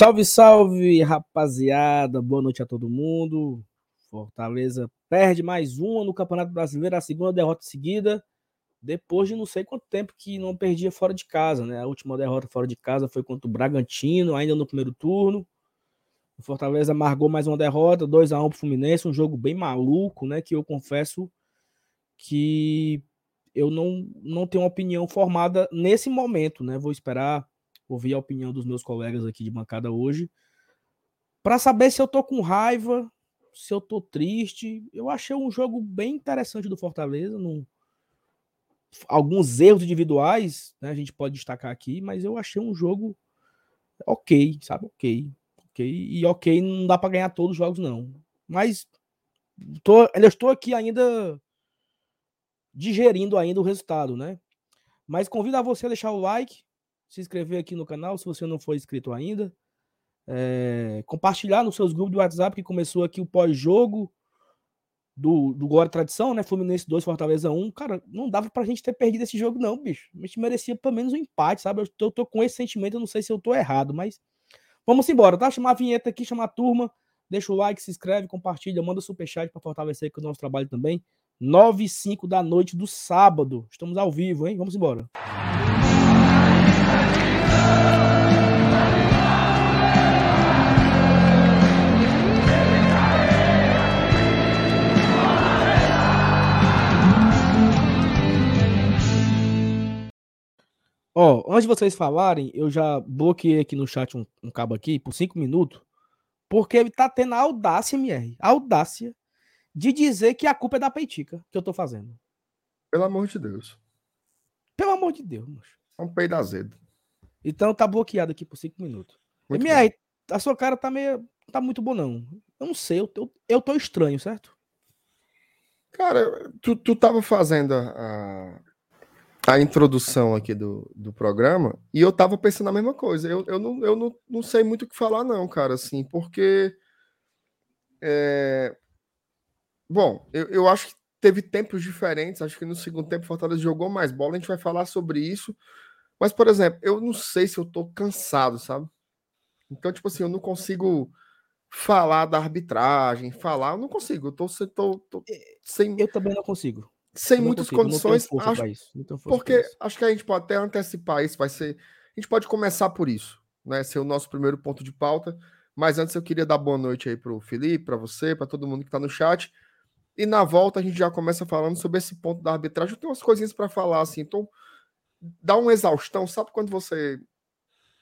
Salve, salve, rapaziada. Boa noite a todo mundo. Fortaleza perde mais uma no Campeonato Brasileiro, a segunda derrota seguida, depois de não sei quanto tempo que não perdia fora de casa, né? A última derrota fora de casa foi contra o Bragantino, ainda no primeiro turno. O Fortaleza amargou mais uma derrota, 2 a 1 pro Fluminense, um jogo bem maluco, né, que eu confesso que eu não, não tenho uma opinião formada nesse momento, né? Vou esperar ouvir a opinião dos meus colegas aqui de bancada hoje para saber se eu tô com raiva, se eu tô triste. Eu achei um jogo bem interessante do Fortaleza, num... alguns erros individuais, né, a gente pode destacar aqui, mas eu achei um jogo ok, sabe? Ok. Ok. E ok, não dá para ganhar todos os jogos, não. Mas tô, eu estou aqui ainda digerindo ainda o resultado, né? Mas convido a você a deixar o like, se inscrever aqui no canal se você não for inscrito ainda. É, compartilhar nos seus grupos de WhatsApp que começou aqui o pós-jogo do, do Glória Tradição, né? Fluminense 2, Fortaleza 1. Cara, não dava pra gente ter perdido esse jogo, não, bicho. A gente merecia pelo menos um empate, sabe? Eu tô, tô com esse sentimento, eu não sei se eu tô errado, mas vamos embora, tá? Chamar a vinheta aqui, chamar a turma. Deixa o like, se inscreve, compartilha, manda superchat para fortalecer aqui o nosso trabalho também. 9 e 5 da noite do sábado. Estamos ao vivo, hein? Vamos embora. Ó, oh, antes de vocês falarem, eu já bloqueei aqui no chat um, um cabo aqui por cinco minutos, porque ele tá tendo a audácia, MR, a audácia de dizer que a culpa é da peitica que eu tô fazendo. Pelo amor de Deus. Pelo amor de Deus, moço. É um peido azedo. Então tá bloqueado aqui por cinco minutos. Muito MR, bom. a sua cara tá meio. tá muito bom, não. Eu não sei, eu, eu, eu tô estranho, certo? Cara, tu, tu tava fazendo a, a introdução aqui do, do programa e eu tava pensando a mesma coisa. Eu, eu, não, eu não, não sei muito o que falar, não, cara, assim, porque. É... Bom, eu, eu acho que teve tempos diferentes. Acho que no segundo tempo o Fortaleza jogou mais bola. A gente vai falar sobre isso. Mas, por exemplo, eu não sei se eu tô cansado, sabe? Então, tipo assim, eu não consigo falar da arbitragem, falar, eu não consigo. Eu tô, tô, tô sem. Eu também não consigo sem muitas consigo, condições. Acho, porque acho que a gente pode até antecipar isso. Vai ser. A gente pode começar por isso, né? Ser o nosso primeiro ponto de pauta. Mas antes eu queria dar boa noite aí para o Felipe, para você, para todo mundo que está no chat. E na volta a gente já começa falando sobre esse ponto da arbitragem. Eu tenho umas coisinhas para falar assim. Então, dá uma exaustão. Sabe quando você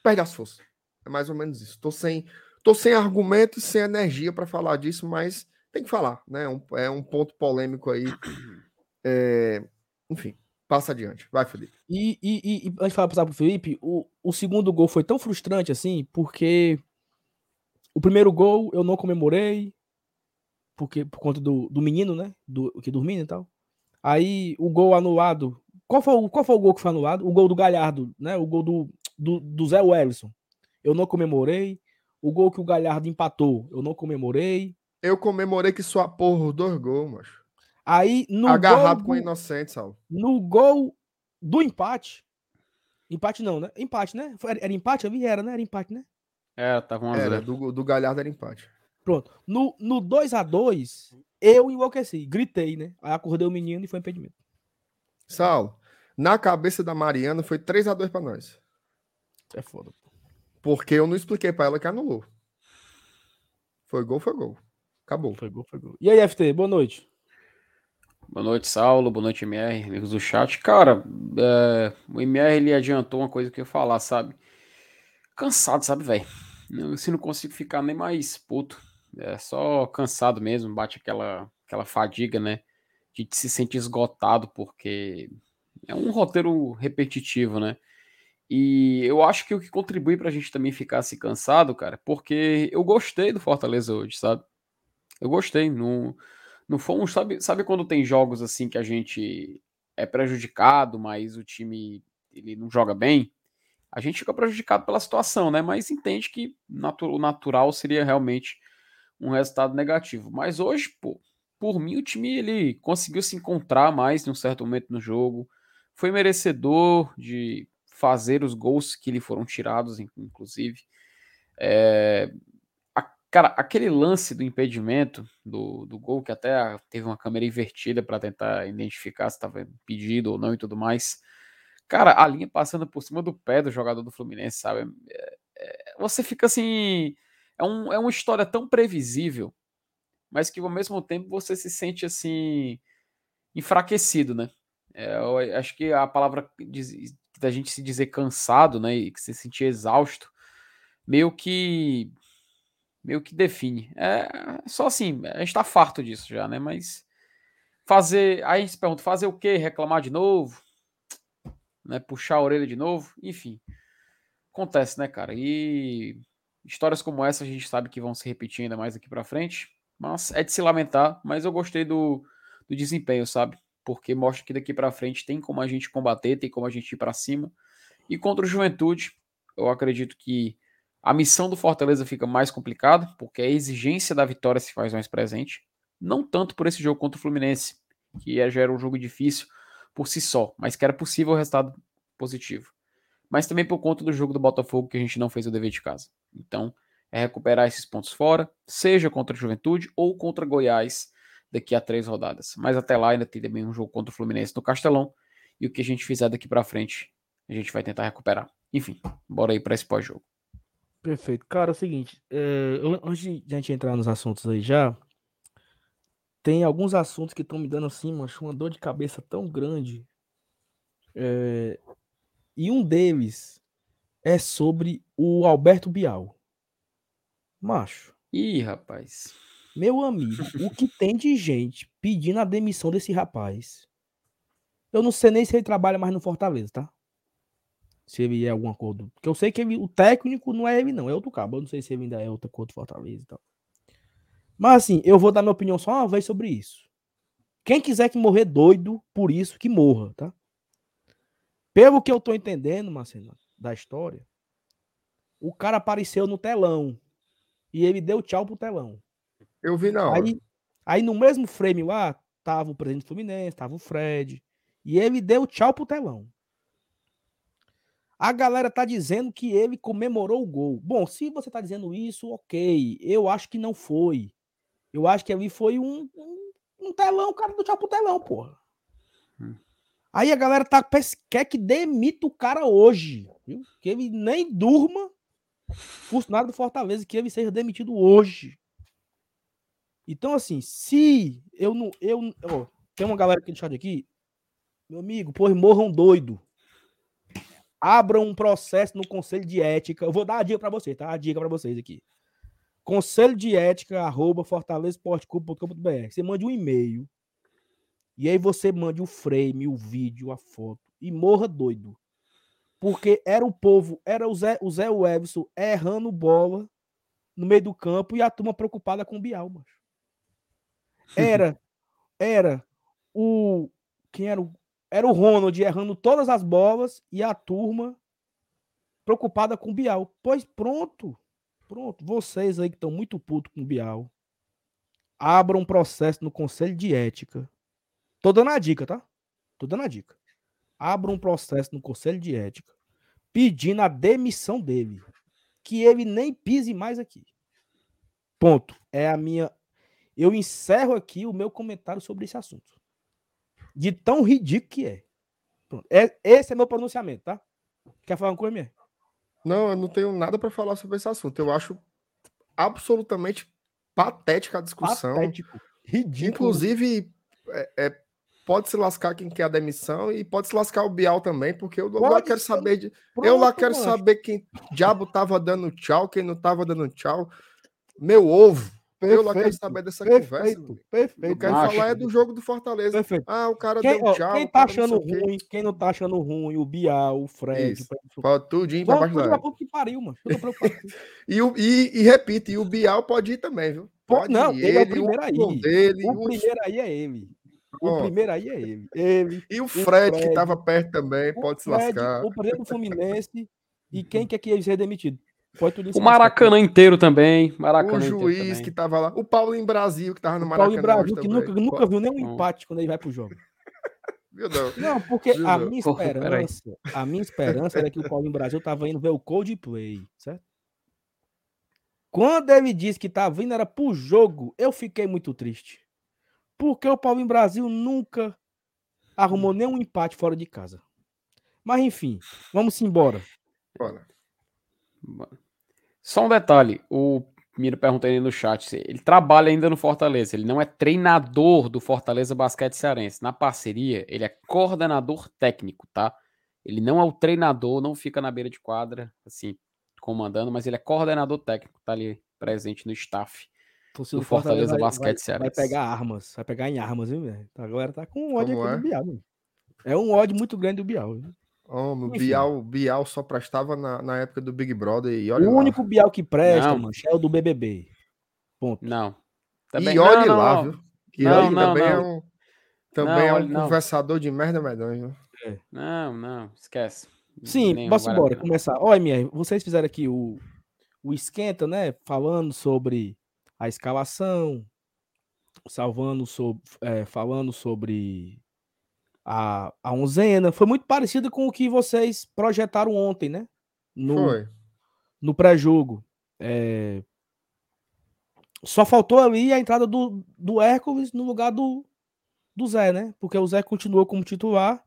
perde as forças? É mais ou menos isso. Tô sem, tô sem argumento e sem energia para falar disso, mas tem que falar, né? É um, é um ponto polêmico aí é, enfim, passa adiante. Vai, Felipe. E, e, e antes de falar passar pro Felipe, o, o segundo gol foi tão frustrante assim, porque o primeiro gol eu não comemorei, porque por conta do, do menino, né? Do, que dormindo e tal. Aí o gol anulado. Qual foi, qual foi o gol que foi anulado? O gol do Galhardo, né? O gol do, do, do Zé Wellison. Eu não comemorei. O gol que o Galhardo empatou, eu não comemorei. Eu comemorei que sua porra, dois gols, macho. Aí no agarrado gol, com o inocente, Sal. No gol do empate. Empate não, né? Empate, né? Era, era empate? Eu vi, era, né? Era empate, né? É, tava um Era, do, do Galhardo era empate. Pronto. No, no 2x2, eu enlouqueci. Gritei, né? Aí acordei o menino e foi impedimento. Sal, na cabeça da Mariana foi 3x2 pra nós. É foda. Porque eu não expliquei pra ela que anulou. Foi gol, foi gol. Acabou. Foi gol, foi gol. E aí, FT, boa noite. Boa noite, Saulo. Boa noite, MR, amigos do chat. Cara, é, o MR ele adiantou uma coisa que eu ia falar, sabe? Cansado, sabe, velho? Se não consigo ficar nem mais puto. É só cansado mesmo, bate aquela, aquela fadiga, né? De se sentir esgotado, porque é um roteiro repetitivo, né? E eu acho que o que contribui pra gente também ficar se cansado, cara, porque eu gostei do Fortaleza hoje, sabe? Eu gostei. Não. Não fomos, sabe, sabe quando tem jogos assim que a gente é prejudicado, mas o time ele não joga bem? A gente fica prejudicado pela situação, né? Mas entende que natu o natural seria realmente um resultado negativo. Mas hoje, pô, por mim, o time ele conseguiu se encontrar mais em um certo momento no jogo. Foi merecedor de fazer os gols que lhe foram tirados, inclusive. É, a, cara, aquele lance do impedimento do, do gol, que até teve uma câmera invertida para tentar identificar se estava impedido ou não e tudo mais. Cara, a linha passando por cima do pé do jogador do Fluminense, sabe? É, é, você fica assim. É, um, é uma história tão previsível, mas que ao mesmo tempo você se sente assim. enfraquecido, né? É, acho que a palavra da gente se dizer cansado, né, e que se sentir exausto, meio que meio que define. É só assim, a gente tá farto disso já, né? Mas fazer, aí a gente se pergunta, fazer o quê? Reclamar de novo? Né, puxar a orelha de novo? Enfim. Acontece, né, cara? E histórias como essa a gente sabe que vão se repetir ainda mais aqui para frente, mas é de se lamentar, mas eu gostei do, do desempenho, sabe? porque mostra que daqui para frente tem como a gente combater, tem como a gente ir para cima. E contra o Juventude, eu acredito que a missão do Fortaleza fica mais complicada, porque a exigência da vitória se faz mais presente. Não tanto por esse jogo contra o Fluminense, que é, já era um jogo difícil por si só, mas que era possível o resultado positivo. Mas também por conta do jogo do Botafogo, que a gente não fez o dever de casa. Então, é recuperar esses pontos fora, seja contra a Juventude ou contra Goiás, daqui a três rodadas. Mas até lá ainda tem também um jogo contra o Fluminense no Castelão. E o que a gente fizer daqui para frente, a gente vai tentar recuperar. Enfim, bora aí para esse pós-jogo. Perfeito. Cara, é o seguinte, é, antes de a gente entrar nos assuntos aí já, tem alguns assuntos que estão me dando assim, macho, uma dor de cabeça tão grande. É, e um deles é sobre o Alberto Bial. Macho. Ih, rapaz. Meu amigo, o que tem de gente pedindo a demissão desse rapaz? Eu não sei nem se ele trabalha mais no Fortaleza, tá? Se ele é algum acordo. Porque eu sei que ele, o técnico não é ele, não. É outro cabo. Eu não sei se ele ainda é outro acordo do Fortaleza e tal. Mas assim, eu vou dar minha opinião só uma vez sobre isso. Quem quiser que morrer doido por isso, que morra, tá? Pelo que eu tô entendendo, Marcelo, da história, o cara apareceu no telão. E ele deu tchau pro telão. Eu vi na hora. Aí, aí no mesmo frame lá, tava o presidente do Fluminense, tava o Fred. E ele deu tchau pro telão. A galera tá dizendo que ele comemorou o gol. Bom, se você tá dizendo isso, ok. Eu acho que não foi. Eu acho que ali foi um, um, um telão, o cara do tchau pro telão, porra. Hum. Aí a galera tá, quer que demita o cara hoje. Viu? Que ele nem durma. Funcionário do Fortaleza, que ele seja demitido hoje. Então, assim, se eu não. Eu, ó, tem uma galera aqui no chat aqui. Meu amigo, pois morram doido. Abram um processo no Conselho de Ética. Eu vou dar a dica para vocês, tá? A dica para vocês aqui. Conselho de Ética, arroba fortalezasportclub.com.br. Você mande um e-mail. E aí você mande o frame, o vídeo, a foto. E morra doido. Porque era o povo, era o Zé, o Zé Everson errando bola no meio do campo e a turma preocupada com o Bial, mano. Era, era o. Quem era o. Era o Ronald errando todas as bolas e a turma preocupada com o Bial. Pois pronto. Pronto. Vocês aí que estão muito putos com o Bial, abram um processo no Conselho de Ética. Tô dando a dica, tá? Tô dando a dica. Abram um processo no Conselho de Ética pedindo a demissão dele. Que ele nem pise mais aqui. Ponto. É a minha eu encerro aqui o meu comentário sobre esse assunto. De tão ridículo que é. Pronto. É, esse é meu pronunciamento, tá? Quer falar uma coisa minha? Não, eu não tenho nada para falar sobre esse assunto. Eu acho absolutamente patética a discussão. Patético. Ridículo. Inclusive, é, é, pode se lascar quem quer a demissão e pode se lascar o Bial também, porque eu pode lá quero ser. saber de. Pronto, eu lá quero saber quem diabo tava dando tchau, quem não tava dando tchau. Meu ovo. Perfeito, eu lá quero saber dessa perfeito, conversa. Perfeito. Eu quero Acho. falar é do jogo do Fortaleza. Perfeito. Ah, o cara quem, deu tchau. Quem tá achando ruim, quem não tá achando ruim, o Bial, o Fred. Fala tudinho pra baixo da que pariu, mano. e, o, e, e repito, e o Bial pode ir também, viu? Pode não, ir, ele, é o primeiro aí. Dele, o, o primeiro aí é ele. O primeiro aí é ele. ele e o Fred, o Fred que tava perto também, pode se Fred, lascar. O presidente do Fluminense. E quem quer que ele seja demitido? o Maracanã inteiro também. Maracanã o juiz que tava lá. O Paulo em Brasil, que tava no Maracanã. Paulo em Brasil, que nunca, nunca viu nenhum empate quando ele vai pro jogo. Não? Não, porque a minha esperança, a minha esperança era que o Paulo em Brasil tava indo ver o Coldplay, certo? Quando ele disse que tá vindo era pro jogo, eu fiquei muito triste. Porque o Paulinho Brasil nunca arrumou nenhum empate fora de casa. Mas enfim, vamos embora. Bora. Só um detalhe, o Miro perguntando aí no chat, ele trabalha ainda no Fortaleza, ele não é treinador do Fortaleza Basquete Cearense. Na parceria, ele é coordenador técnico, tá? Ele não é o treinador, não fica na beira de quadra, assim, comandando, mas ele é coordenador técnico, tá ali presente no staff do Fortaleza, Fortaleza vai, Basquete vai. Vai pegar armas, vai pegar em armas, viu, velho? A galera tá com ódio Como aqui é? do Bial, viu? É um ódio muito grande do Bial, viu? Oh, o Bial, Bial só prestava na, na época do Big Brother e olha O lá. único Bial que presta, mano, é o do BBB. Ponto. Não. Também, e olhe não, lá, não. viu? Que não, não, também é um, também é um conversador de merda medonho. É. Não, não, esquece. Sim, posso embora, começar. Olha, minha, vocês fizeram aqui o, o esquenta, né? Falando sobre a escalação, salvando sobre, é, falando sobre a, a onzena. Foi muito parecido com o que vocês projetaram ontem, né? No, Foi. No pré-jogo. É... Só faltou ali a entrada do, do Hércules no lugar do, do Zé, né? Porque o Zé continuou como titular.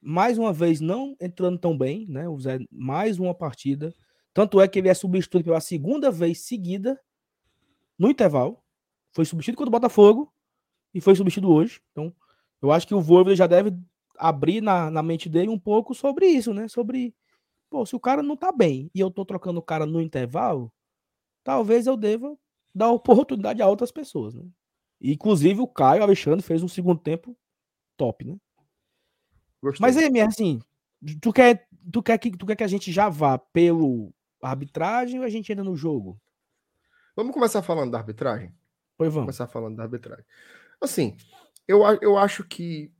Mais uma vez, não entrando tão bem, né? O Zé, mais uma partida. Tanto é que ele é substituído pela segunda vez seguida no intervalo. Foi substituído contra o Botafogo e foi substituído hoje. Então, eu acho que o Voivoda já deve abrir na, na mente dele um pouco sobre isso, né? Sobre, pô, se o cara não tá bem e eu tô trocando o cara no intervalo, talvez eu deva dar oportunidade a outras pessoas, né? inclusive o Caio Alexandre fez um segundo tempo top, né? Gostei. Mas aí, assim, tu quer, tu, quer que, tu quer que a gente já vá pelo arbitragem ou a gente entra no jogo? Vamos começar falando da arbitragem? Pois vamos. Começar falando da arbitragem. Assim, eu, eu acho que,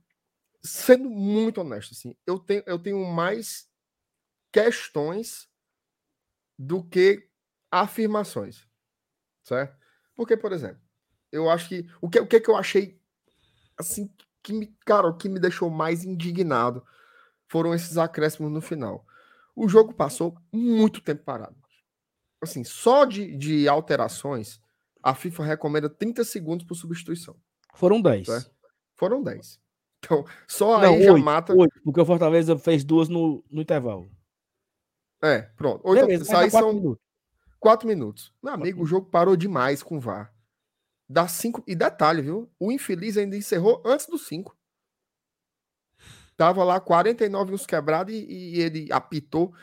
sendo muito honesto, assim, eu tenho, eu tenho mais questões do que afirmações, certo? Porque, por exemplo, eu acho que o que, o que, que eu achei assim que me, cara, o que me deixou mais indignado foram esses acréscimos no final. O jogo passou muito tempo parado. Assim, só de, de alterações, a FIFA recomenda 30 segundos por substituição. Foram 10. Certo? Foram 10. Então, só Não, aí 8, já mata. 8, porque o Fortaleza fez duas no, no intervalo. É, pronto. Ou então, Beleza, aí são minutos. 4 minutos. Meu amigo, o jogo parou demais com o VAR. Dá 5. E detalhe, viu? O infeliz ainda encerrou antes dos 5. Tava lá 49 uns quebrados e, e, ele apitou.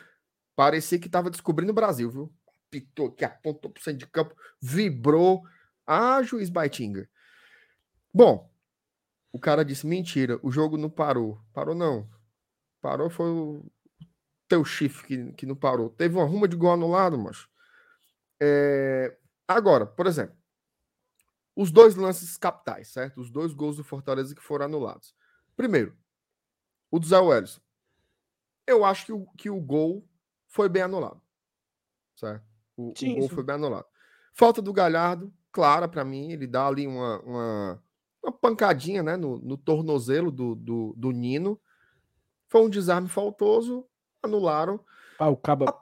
Parecia que tava descobrindo o Brasil, viu? Apitou que apontou pro centro de campo, vibrou. Ah, juiz Baitinga. Bom, o cara disse: mentira, o jogo não parou. Parou não. Parou foi o teu chifre que, que não parou. Teve uma ruma de gol anulado, mas. É... Agora, por exemplo, os dois lances capitais, certo? Os dois gols do Fortaleza que foram anulados. Primeiro, o do Zé Welles. Eu acho que o, que o gol foi bem anulado. Certo? O, sim, o gol sim. foi bem anulado. Falta do Galhardo, clara para mim. Ele dá ali uma, uma uma pancadinha né, no, no tornozelo do, do, do, Nino. Foi um desarme faltoso, anularam. Ah, o Caba,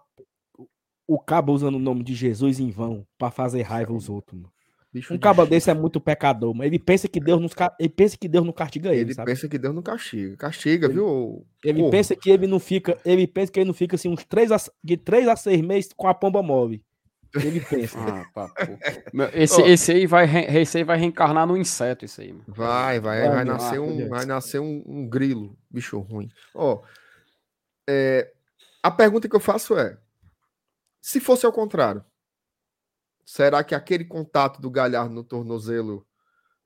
o Caba usando o nome de Jesus em vão para fazer raiva aos outros. Mano. Bicho um cabo desse é muito pecador, mas ele pensa que Deus, nos, ele pensa que Deus não castiga ele. Ele sabe? pensa que Deus não castiga. Castiga, ele, viu? Ele Porra. pensa que ele não fica. Ele pensa que ele não fica assim uns 3 a, de 3 a 6 meses com a pomba móvel. Ele pensa. ah, pá, esse, oh. esse, aí vai, esse aí vai reencarnar no inseto, isso aí. Mano. Vai, vai, vai, vai nascer, um, vai nascer um, um grilo, bicho ruim. Ó, oh, é, a pergunta que eu faço é: se fosse ao contrário, será que aquele contato do Galhardo no tornozelo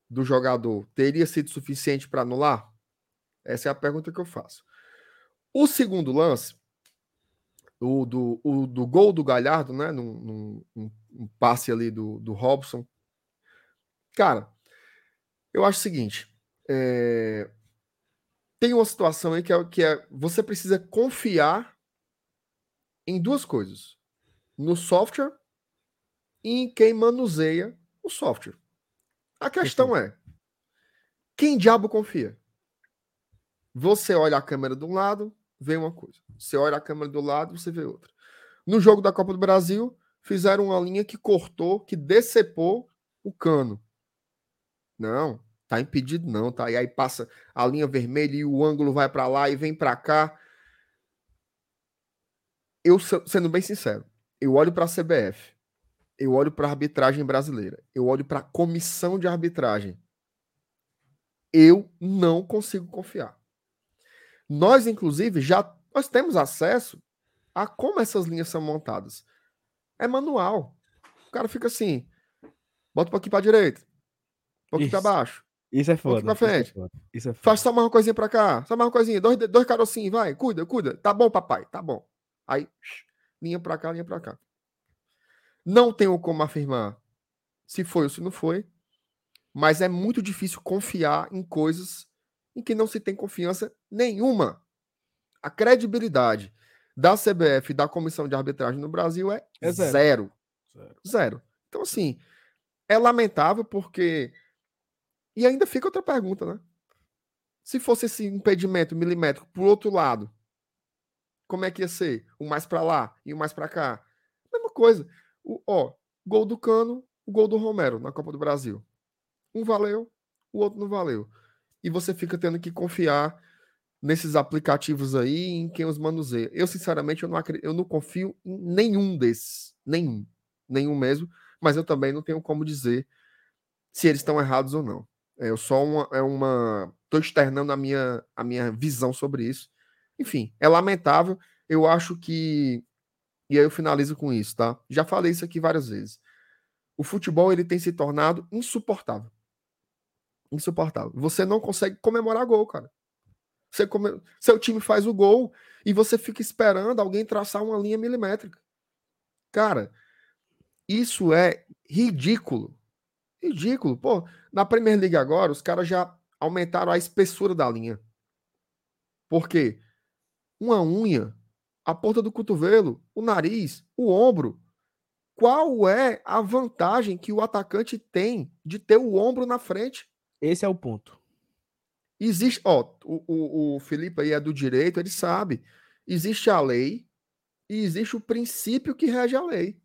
do jogador teria sido suficiente para anular? Essa é a pergunta que eu faço. O segundo lance, o do, o do gol do Galhardo, né? Num, num, um passe ali do, do Robson. Cara, eu acho o seguinte: é... tem uma situação aí que é, que é você precisa confiar em duas coisas: no software e em quem manuseia o software. A questão é: quem diabo confia? Você olha a câmera de um lado, vê uma coisa. Você olha a câmera do lado, você vê outra. No jogo da Copa do Brasil, fizeram uma linha que cortou, que decepou o cano. Não, tá impedido não, tá? E aí passa a linha vermelha e o ângulo vai para lá e vem para cá. Eu sendo bem sincero, eu olho para a CBF, eu olho para a arbitragem brasileira, eu olho para a comissão de arbitragem. Eu não consigo confiar. Nós inclusive já nós temos acesso a como essas linhas são montadas. É manual. O cara fica assim, bota um pouquinho para direita, um pouquinho para baixo. Isso é foda. Um pra frente. Isso é foda. Isso é foda. Faz só mais uma coisinha pra cá. Só mais uma coisinha. Dois, dois carocinhos, vai. Cuida, cuida. Tá bom, papai. Tá bom. Aí, linha pra cá, linha pra cá. Não tenho como afirmar se foi ou se não foi. Mas é muito difícil confiar em coisas em que não se tem confiança nenhuma. A credibilidade da CBF e da comissão de arbitragem no Brasil é, é zero. Zero. zero. zero. Então, assim, é lamentável porque e ainda fica outra pergunta, né? Se fosse esse impedimento milimétrico pro outro lado, como é que ia ser? Um mais para lá e um mais para cá? Mesma coisa. O, ó, gol do Cano, o gol do Romero na Copa do Brasil. Um valeu, o outro não valeu. E você fica tendo que confiar nesses aplicativos aí em quem os manuseia. Eu, sinceramente, eu não, acredito, eu não confio em nenhum desses. Nenhum. Nenhum mesmo. Mas eu também não tenho como dizer se eles estão errados ou não. É, eu só uma, é uma. Estou externando a minha, a minha visão sobre isso. Enfim, é lamentável. Eu acho que. E aí eu finalizo com isso, tá? Já falei isso aqui várias vezes. O futebol ele tem se tornado insuportável. Insuportável. Você não consegue comemorar gol, cara. Você come... Seu time faz o gol e você fica esperando alguém traçar uma linha milimétrica. Cara, isso é ridículo. Ridículo. Pô, na Premier League agora, os caras já aumentaram a espessura da linha. Por quê? Uma unha, a ponta do cotovelo, o nariz, o ombro. Qual é a vantagem que o atacante tem de ter o ombro na frente? Esse é o ponto. Existe, ó, o, o, o Felipe aí é do direito, ele sabe. Existe a lei e existe o princípio que rege a lei.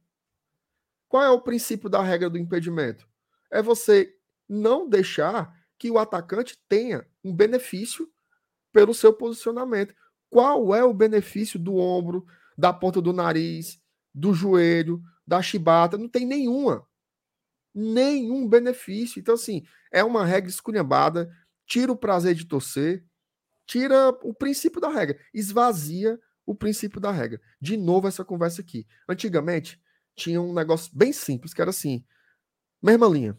Qual é o princípio da regra do impedimento? é você não deixar que o atacante tenha um benefício pelo seu posicionamento. Qual é o benefício do ombro, da ponta do nariz, do joelho, da chibata? Não tem nenhuma. Nenhum benefício. Então, assim, é uma regra esculhambada, tira o prazer de torcer, tira o princípio da regra, esvazia o princípio da regra. De novo, essa conversa aqui. Antigamente, tinha um negócio bem simples, que era assim: Mesma linha.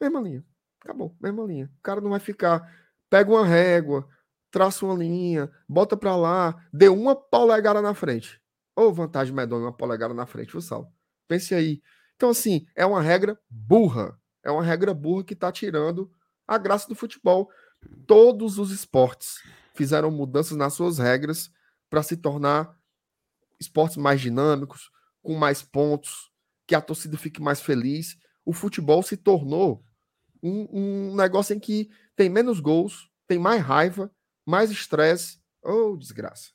Mesma linha. Acabou, mesma linha. O cara não vai ficar. Pega uma régua, traça uma linha, bota pra lá, deu uma polegada na frente. Ou oh, vantagem medonha, uma polegada na frente, o Sal. Pense aí. Então, assim, é uma regra burra. É uma regra burra que tá tirando a graça do futebol. Todos os esportes fizeram mudanças nas suas regras para se tornar esportes mais dinâmicos, com mais pontos, que a torcida fique mais feliz. O futebol se tornou um, um negócio em que tem menos gols, tem mais raiva, mais estresse. Oh, desgraça.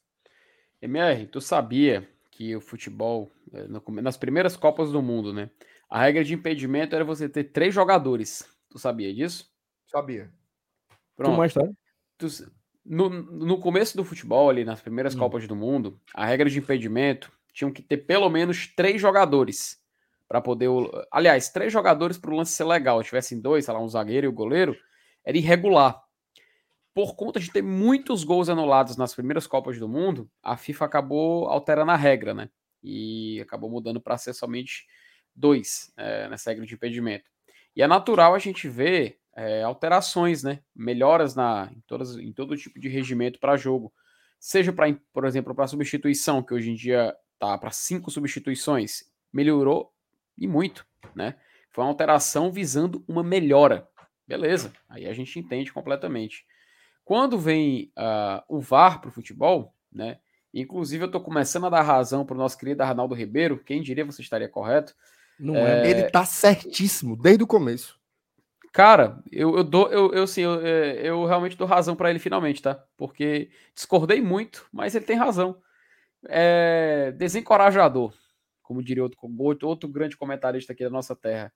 MR, tu sabia que o futebol, eh, nas primeiras Copas do Mundo, né? A regra de impedimento era você ter três jogadores. Tu sabia disso? Sabia. Pronto. Tu no, no começo do futebol, ali nas primeiras hum. Copas do Mundo, a regra de impedimento tinham que ter pelo menos três jogadores para poder. Aliás, três jogadores para o lance ser legal. Se tivessem dois, sei lá, um zagueiro e o um goleiro, era irregular. Por conta de ter muitos gols anulados nas primeiras Copas do Mundo, a FIFA acabou alterando a regra, né? E acabou mudando para ser somente dois é, nessa regra de impedimento. E é natural a gente ver é, alterações, né? Melhoras na, em, todas, em todo tipo de regimento para jogo. Seja, pra, por exemplo, para substituição, que hoje em dia tá para cinco substituições, melhorou e muito, né? Foi uma alteração visando uma melhora. Beleza, aí a gente entende completamente. Quando vem uh, o VAR para o futebol, né? Inclusive, eu estou começando a dar razão para o nosso querido Arnaldo Ribeiro. Quem diria você estaria correto? Não é... é... Ele tá certíssimo, desde o começo. Cara, eu, eu dou, eu, eu sim, eu, é, eu realmente dou razão para ele finalmente, tá? Porque discordei muito, mas ele tem razão. É desencorajador como diria outro, outro grande comentarista aqui da nossa terra.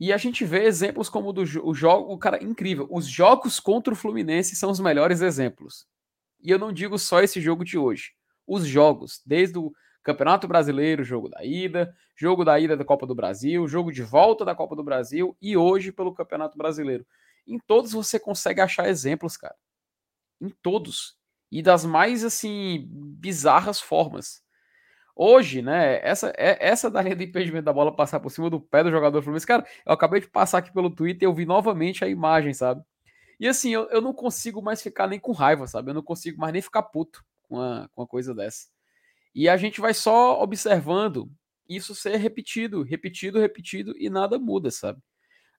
E a gente vê exemplos como do o jogo, o cara incrível. Os jogos contra o Fluminense são os melhores exemplos. E eu não digo só esse jogo de hoje. Os jogos, desde o Campeonato Brasileiro, jogo da ida, jogo da ida da Copa do Brasil, jogo de volta da Copa do Brasil e hoje pelo Campeonato Brasileiro. Em todos você consegue achar exemplos, cara. Em todos. E das mais assim bizarras formas. Hoje, né, essa, é, essa da linha de impedimento da bola passar por cima do pé do jogador Fluminense, cara, eu acabei de passar aqui pelo Twitter e eu vi novamente a imagem, sabe? E assim, eu, eu não consigo mais ficar nem com raiva, sabe? Eu não consigo mais nem ficar puto com uma, com uma coisa dessa. E a gente vai só observando isso ser repetido, repetido, repetido e nada muda, sabe?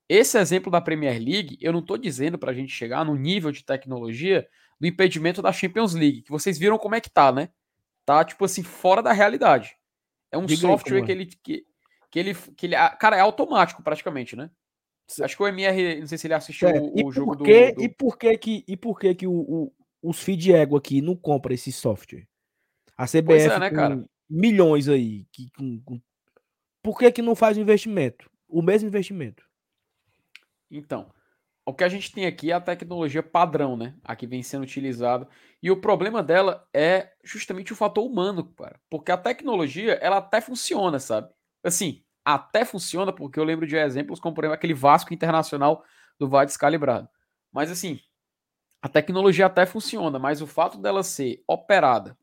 Esse exemplo da Premier League, eu não estou dizendo para a gente chegar no nível de tecnologia do impedimento da Champions League, que vocês viram como é que tá, né? tá, tipo assim, fora da realidade. É um Diga software aí, que ele. Que, que ele, que ele. Cara, é automático praticamente, né? Acho que o MR, não sei se ele assistiu é, o, o jogo do, do, E por que que, e por que, que o, o, os feed ego aqui não compra esse software? A CBF é, né, cara? milhões aí. Que, com, com... Por que que não faz investimento? O mesmo investimento. Então, o que a gente tem aqui é a tecnologia padrão, né? A que vem sendo utilizada. E o problema dela é justamente o fator humano, cara. Porque a tecnologia, ela até funciona, sabe? Assim, até funciona, porque eu lembro de exemplos como, por exemplo, aquele Vasco Internacional do Vale Descalibrado. Mas, assim, a tecnologia até funciona, mas o fato dela ser operada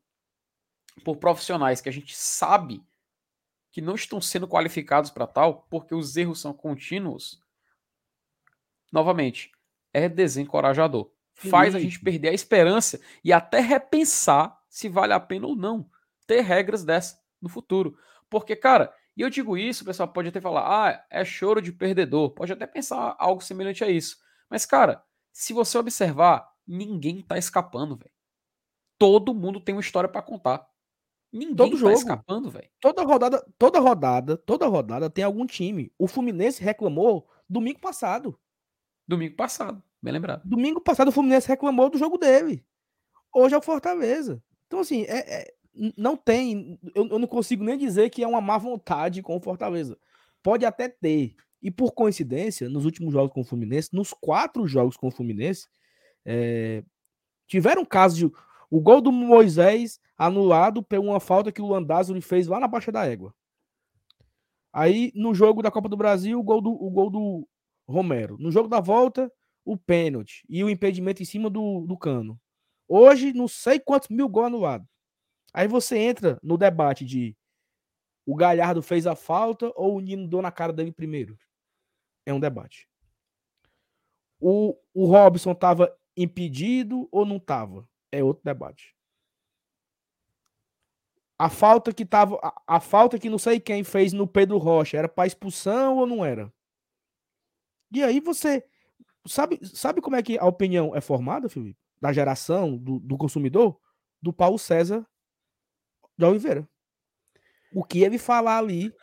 por profissionais que a gente sabe que não estão sendo qualificados para tal, porque os erros são contínuos, novamente, é desencorajador. Faz a gente perder a esperança e até repensar se vale a pena ou não ter regras dessa no futuro. Porque, cara, e eu digo isso, o pessoal pode até falar, ah, é choro de perdedor. Pode até pensar algo semelhante a isso. Mas, cara, se você observar, ninguém tá escapando, velho. Todo mundo tem uma história para contar. Ninguém Todo tá jogo. escapando, velho. Toda rodada, toda rodada, toda rodada tem algum time. O Fluminense reclamou domingo passado. Domingo passado, bem lembrado. Domingo passado o Fluminense reclamou do jogo dele. Hoje é o Fortaleza. Então, assim, é, é não tem. Eu, eu, não consigo nem dizer que é uma má vontade com o Fortaleza. Pode até ter. E por coincidência, nos últimos jogos com o Fluminense, nos quatro jogos com o Fluminense, é, tiveram casos de. O gol do Moisés anulado por uma falta que o Landázuri fez lá na Baixa da Égua. Aí, no jogo da Copa do Brasil, o gol do, o gol do Romero. No jogo da volta, o pênalti e o impedimento em cima do, do cano. Hoje, não sei quantos mil gols anulados. Aí você entra no debate de o Galhardo fez a falta ou o Nino deu na cara dele primeiro. É um debate. O, o Robson estava impedido ou não estava? É outro debate. A falta que tava, a, a, falta que não sei quem fez no Pedro Rocha era para expulsão ou não era? E aí você sabe, sabe como é que a opinião é formada, Felipe? Da geração, do, do consumidor? Do Paulo César de Oliveira. O que ele falar ali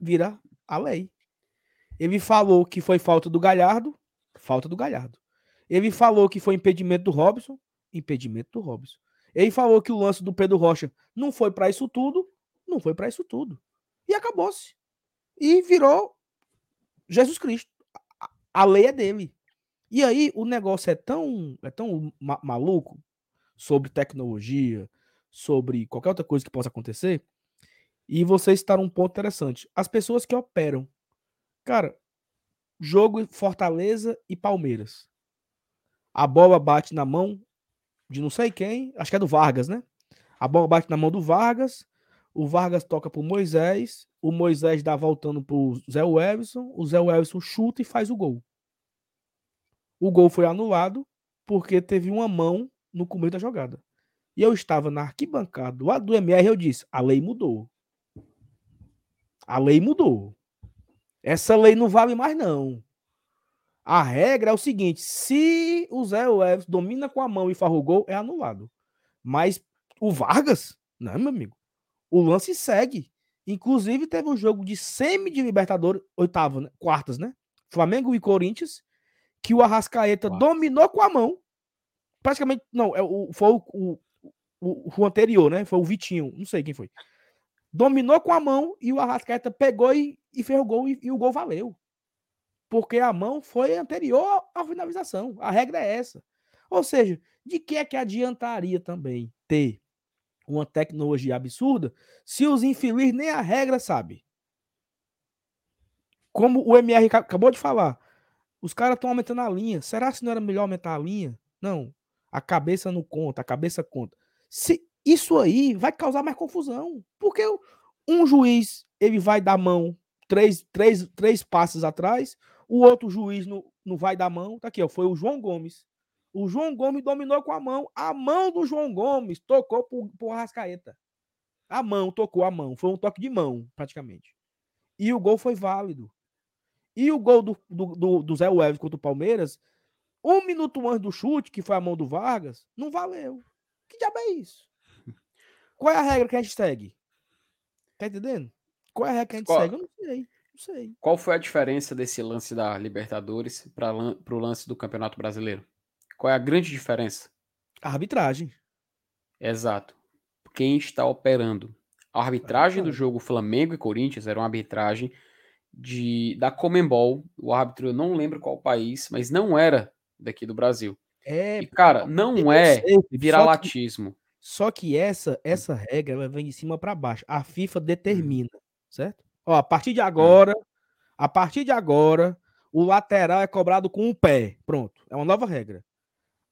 vira a lei. Ele falou que foi falta do Galhardo, falta do Galhardo. Ele falou que foi impedimento do Robson, impedimento do Robson. Ele falou que o lance do Pedro Rocha não foi para isso tudo, não foi para isso tudo. E acabou-se. E virou Jesus Cristo a lei é dele. E aí o negócio é tão, é tão ma maluco sobre tecnologia, sobre qualquer outra coisa que possa acontecer. E você está num ponto interessante. As pessoas que operam. Cara, jogo Fortaleza e Palmeiras. A bola bate na mão de não sei quem, acho que é do Vargas, né? A bola bate na mão do Vargas, o Vargas toca pro Moisés, o Moisés dá voltando pro Zé Wellison, o Zé Wellison chuta e faz o gol. O gol foi anulado porque teve uma mão no começo da jogada. E eu estava na arquibancada lado do MR eu disse: a lei mudou. A lei mudou. Essa lei não vale mais, não. A regra é o seguinte: se o Zé Wellison domina com a mão e gol, é anulado. Mas o Vargas, não, meu amigo. O lance segue. Inclusive, teve um jogo de semi de Libertadores, oitava, né? quartas, né? Flamengo e Corinthians, que o Arrascaeta dominou com a mão. Praticamente, não, é o, foi o, o, o, o, anterior, né? Foi o Vitinho, não sei quem foi. dominou com a mão e o Arrascaeta pegou e, e fez o gol e, e, o gol valeu. Porque a mão foi anterior à finalização. A regra é essa. Ou seja, de que é que adiantaria também ter uma tecnologia absurda se os infelizes nem a regra sabe? Como o MR acabou de falar, os caras estão aumentando a linha. Será que não era melhor aumentar a linha? Não. A cabeça não conta, a cabeça conta. Se isso aí vai causar mais confusão, porque um juiz ele vai dar mão três, três, três passos atrás, o outro juiz não, não vai dar mão. Tá aqui, ó, foi o João Gomes. O João Gomes dominou com a mão. A mão do João Gomes tocou por, por Arrascaeta. A mão tocou a mão. Foi um toque de mão, praticamente. E o gol foi válido. E o gol do, do, do, do Zé Welles contra o Palmeiras, um minuto antes do chute, que foi a mão do Vargas, não valeu. Que diabo é isso? Qual é a regra que a gente segue? Tá entendendo? Qual é a regra que a gente Qual? segue? Eu não sei. Não sei. Qual foi a diferença desse lance da Libertadores para o lance do Campeonato Brasileiro? Qual é a grande diferença? A arbitragem. Exato. Quem está operando? A arbitragem do jogo Flamengo e Corinthians era uma arbitragem de da Comembol. O árbitro eu não lembro qual país, mas não era daqui do Brasil. É, e, cara, não é viralatismo. Só que, só que essa essa regra ela vem de cima para baixo. A FIFA determina, certo? Ó, a partir de agora, a partir de agora, o lateral é cobrado com o pé. Pronto, é uma nova regra.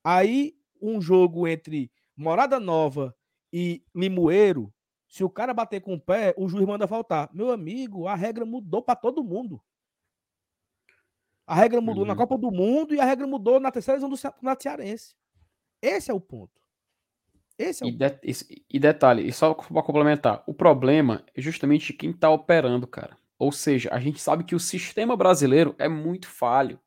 Aí, um jogo entre Morada Nova e Limoeiro, se o cara bater com o pé, o juiz manda faltar. Meu amigo, a regra mudou para todo mundo. A regra mudou uhum. na Copa do Mundo e a regra mudou na terceira divisão do Campeonato Cearense. Esse é o ponto. Esse é o e, de, e, e detalhe, e só para complementar, o problema é justamente quem está operando, cara. Ou seja, a gente sabe que o sistema brasileiro é muito falho.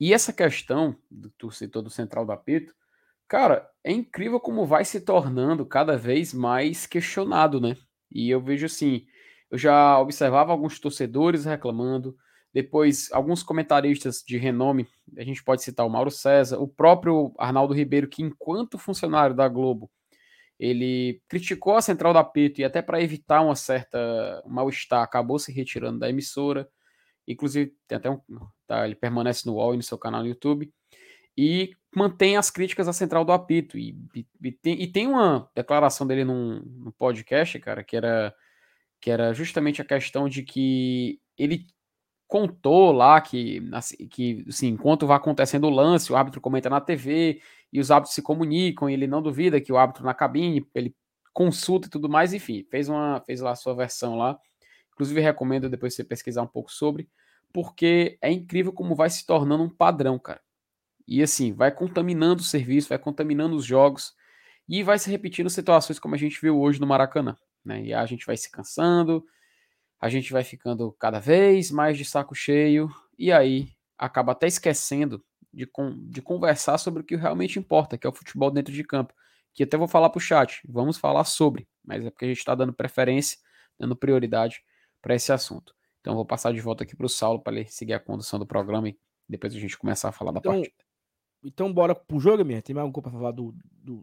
E essa questão do torcedor do Central da Pito, cara, é incrível como vai se tornando cada vez mais questionado, né? E eu vejo assim, eu já observava alguns torcedores reclamando, depois alguns comentaristas de renome, a gente pode citar o Mauro César, o próprio Arnaldo Ribeiro, que enquanto funcionário da Globo, ele criticou a Central da Pito e até para evitar uma certa mal-estar, acabou se retirando da emissora. Inclusive, tem até um. Tá, ele permanece no UOL e no seu canal no YouTube. E mantém as críticas à central do apito. E, e, e, tem, e tem, uma declaração dele num, num, podcast, cara, que era, que era justamente a questão de que ele contou lá que, assim, que assim, enquanto vai acontecendo o lance, o árbitro comenta na TV e os árbitros se comunicam e ele não duvida que o árbitro na cabine, ele consulta e tudo mais, enfim, fez uma fez lá a sua versão lá. Inclusive, recomendo depois você pesquisar um pouco sobre, porque é incrível como vai se tornando um padrão, cara. E assim, vai contaminando o serviço, vai contaminando os jogos e vai se repetindo situações como a gente viu hoje no Maracanã. Né? E a gente vai se cansando, a gente vai ficando cada vez mais de saco cheio e aí acaba até esquecendo de, de conversar sobre o que realmente importa, que é o futebol dentro de campo. Que até vou falar para o chat, vamos falar sobre, mas é porque a gente está dando preferência, dando prioridade para esse assunto. Então vou passar de volta aqui para o Saulo para ele seguir a condução do programa e depois a gente começar a falar da então, partida. Então bora pro jogo, minha. Tem mais alguma coisa para falar do, do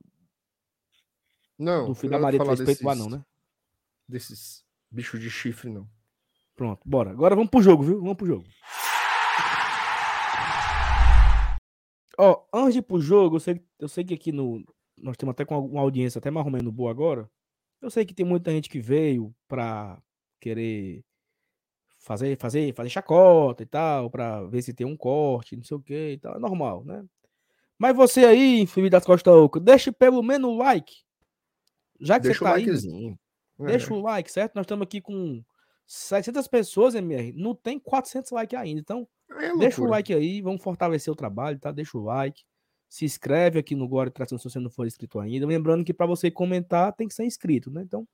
não, do filho da Maria do respeito lá não, né? Desses bichos de chifre não. Pronto, bora. Agora vamos pro jogo, viu? Vamos pro jogo. Ó, antes de ir pro jogo, eu sei, eu sei que aqui no nós temos até com uma audiência até mais ou menos boa agora. Eu sei que tem muita gente que veio para querer fazer, fazer, fazer chacota e tal, para ver se tem um corte, não sei o que e tal. É normal, né? Mas você aí, Felipe das Costa Oca, deixe pelo menos o like. Já que deixa você tá aí, é. deixa o like, certo? Nós estamos aqui com 700 pessoas, MR. Não tem 400 likes ainda. Então, é deixa o like aí, vamos fortalecer o trabalho, tá? Deixa o like. Se inscreve aqui no Glória Tração se você não for inscrito ainda. Lembrando que para você comentar tem que ser inscrito, né? Então,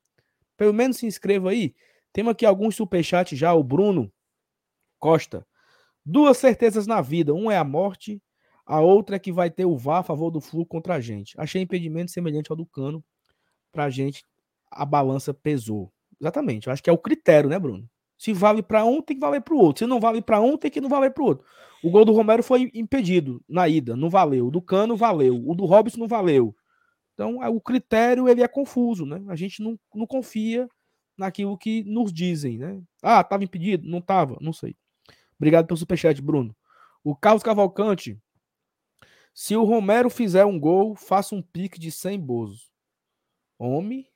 pelo menos se inscreva aí. Temos aqui alguns superchats já. O Bruno Costa. Duas certezas na vida. Um é a morte, a outra é que vai ter o VAR a favor do Flu contra a gente. Achei impedimento semelhante ao do Cano. Pra gente, a balança pesou. Exatamente. Eu acho que é o critério, né, Bruno? Se vale para um, tem que valer para o outro. Se não vale para um, tem que não valer para o outro. O gol do Romero foi impedido na ida, não valeu. O do Cano valeu. O do Robson não valeu. Então, é, o critério ele é confuso, né? A gente não, não confia naquilo que nos dizem, né? Ah, estava impedido? Não estava, não sei. Obrigado pelo superchat, Bruno. O Carlos Cavalcante. Se o Romero fizer um gol, faça um pique de 100 bozos. Homem.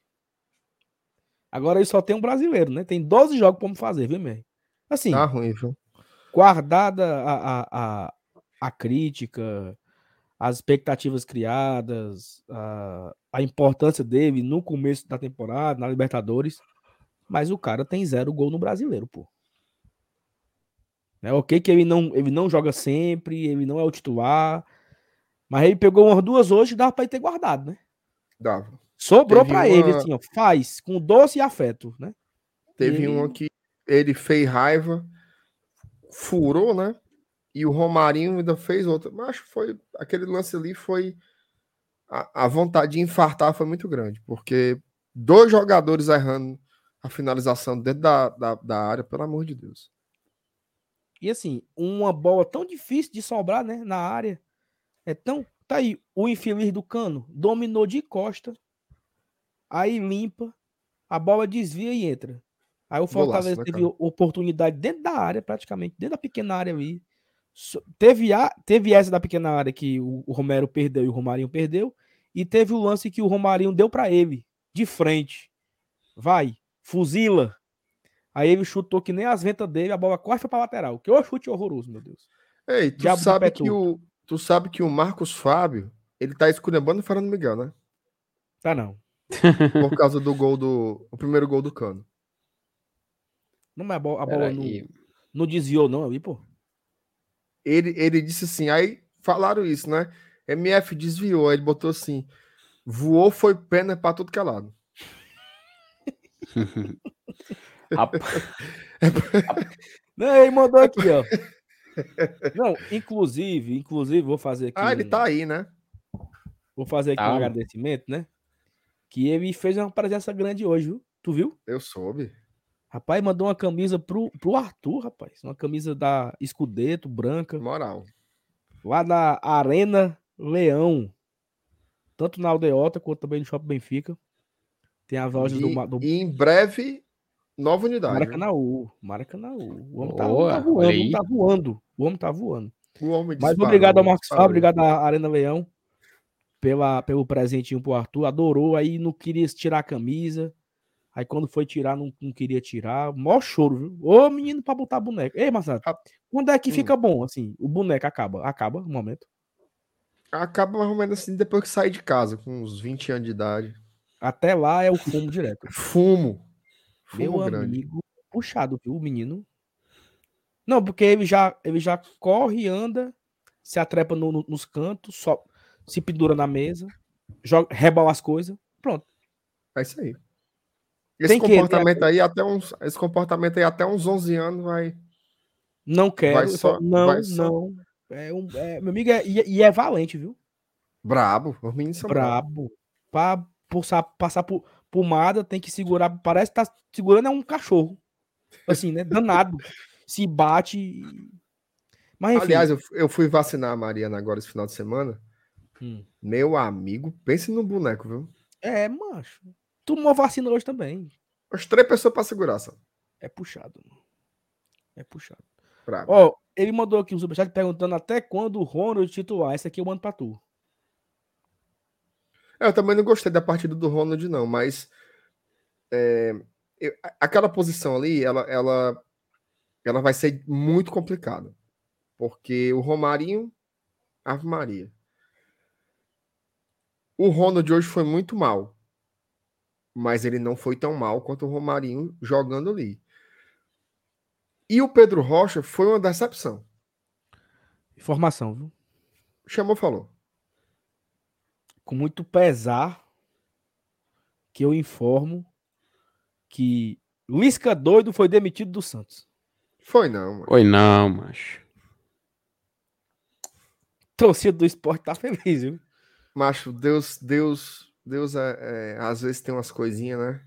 Agora ele só tem um brasileiro, né? Tem 12 jogos para fazer, viu, mesmo? Assim. Tá ruim, viu? Guardada a, a, a, a crítica, as expectativas criadas, a, a importância dele no começo da temporada, na Libertadores. Mas o cara tem zero gol no brasileiro, pô. É ok que ele não, ele não joga sempre, ele não é o titular. Mas ele pegou umas duas hoje, dava pra ele ter guardado, né? Dava. Sobrou para uma... ele, assim, ó, faz com doce e afeto, né? Teve uma que ele fez raiva, furou, né? E o Romarinho ainda fez outra. Mas acho que foi. Aquele lance ali foi. A, a vontade de infartar foi muito grande, porque dois jogadores errando a finalização dentro da, da, da área, pelo amor de Deus. E assim, uma bola tão difícil de sobrar, né? Na área. É tão. Tá aí, o infeliz do cano dominou de costa, aí limpa, a bola desvia e entra. Aí o Fortaleza Golaço, né, teve oportunidade dentro da área, praticamente, dentro da pequena área ali. Teve, a, teve essa da pequena área que o, Romero perdeu e o Romarinho perdeu. E teve o lance que o Romarinho deu para ele, de frente. Vai, fuzila. Aí ele chutou que nem as ventas dele, a bola quase foi pra lateral. Que o chute horroroso, meu Deus. Ei, tu sabe, que o, tu sabe que o Marcos Fábio, ele tá esculhambando o Fernando Miguel, né? Tá não. Por causa do gol do. O primeiro gol do cano. Não é a bola, a bola não, não desviou, não, ali, pô. Ele, ele disse assim, aí falaram isso, né? MF desviou, aí ele botou assim: voou, foi pena pra tudo que é lado. não, ele mandou aqui, ó. Não, inclusive, inclusive, vou fazer aqui. Ah, ele tá aí, né? Vou fazer aqui tá. um agradecimento, né? Que ele fez uma presença grande hoje, viu? Tu viu? Eu soube. Rapaz, mandou uma camisa pro, pro Arthur, rapaz. Uma camisa da Escudeto, branca. Moral. Lá na Arena Leão. Tanto na Aldeota quanto também no Shopping Benfica. Tem as lojas e, do, do. E em breve, nova unidade. Maracanãú. Maracanãú. O homem, tá, o homem tá, voando. O homem tá voando. O homem tá voando. O homem Mas obrigado ao Marcos Fábio, obrigado à Arena Leão pela, pelo presentinho pro Arthur, adorou, aí não queria tirar a camisa. Aí quando foi tirar, não, não queria tirar. Mó choro, viu? Ô menino pra botar boneco. Ei, Marcelo, quando é que hum. fica bom, assim? O boneco acaba? Acaba no momento? Acaba mais ou menos assim depois que sai de casa, com uns 20 anos de idade. Até lá é o fumo direto. Fumo. fumo Meu grande. amigo, puxado, viu, o menino? Não, porque ele já, ele já corre, anda, se atrepa no, no, nos cantos, só, se pendura na mesa, joga, rebola as coisas, pronto. É isso aí. Esse Tem comportamento que... aí até uns, esse comportamento aí até uns 11 anos vai Não quero, vai só, não, vai só... não. É um, é, meu amigo é, e, é valente, viu? Brabo, os meninos são brabo. Para passar, passar por pomada tem que segurar, parece que tá segurando é um cachorro. Assim, né? Danado. Se bate. Mas, enfim. Aliás, eu, eu fui vacinar a Mariana agora esse final de semana. Hum. Meu amigo, pense no boneco, viu? É, macho. Tomou vacina hoje também. As três pessoas para segurar, só. É puxado, mano. É puxado. Ó, oh, ele mandou aqui um superchat perguntando até quando o Ronald titular. Esse aqui eu mando pra tu. É, eu também não gostei da partida do Ronald, não, mas é, eu, aquela posição ali, ela, ela, ela vai ser muito complicada. Porque o Romarinho, Ave Maria. O Ronald hoje foi muito mal. Mas ele não foi tão mal quanto o Romarinho jogando ali. E o Pedro Rocha foi uma decepção. Informação, viu? Chamou, falou. Com muito pesar que eu informo que Lisca doido foi demitido do Santos. Foi não, mano. Foi não, macho. Torcida do esporte tá feliz, viu? Macho, Deus, Deus, Deus é, é, às vezes tem umas coisinhas, né?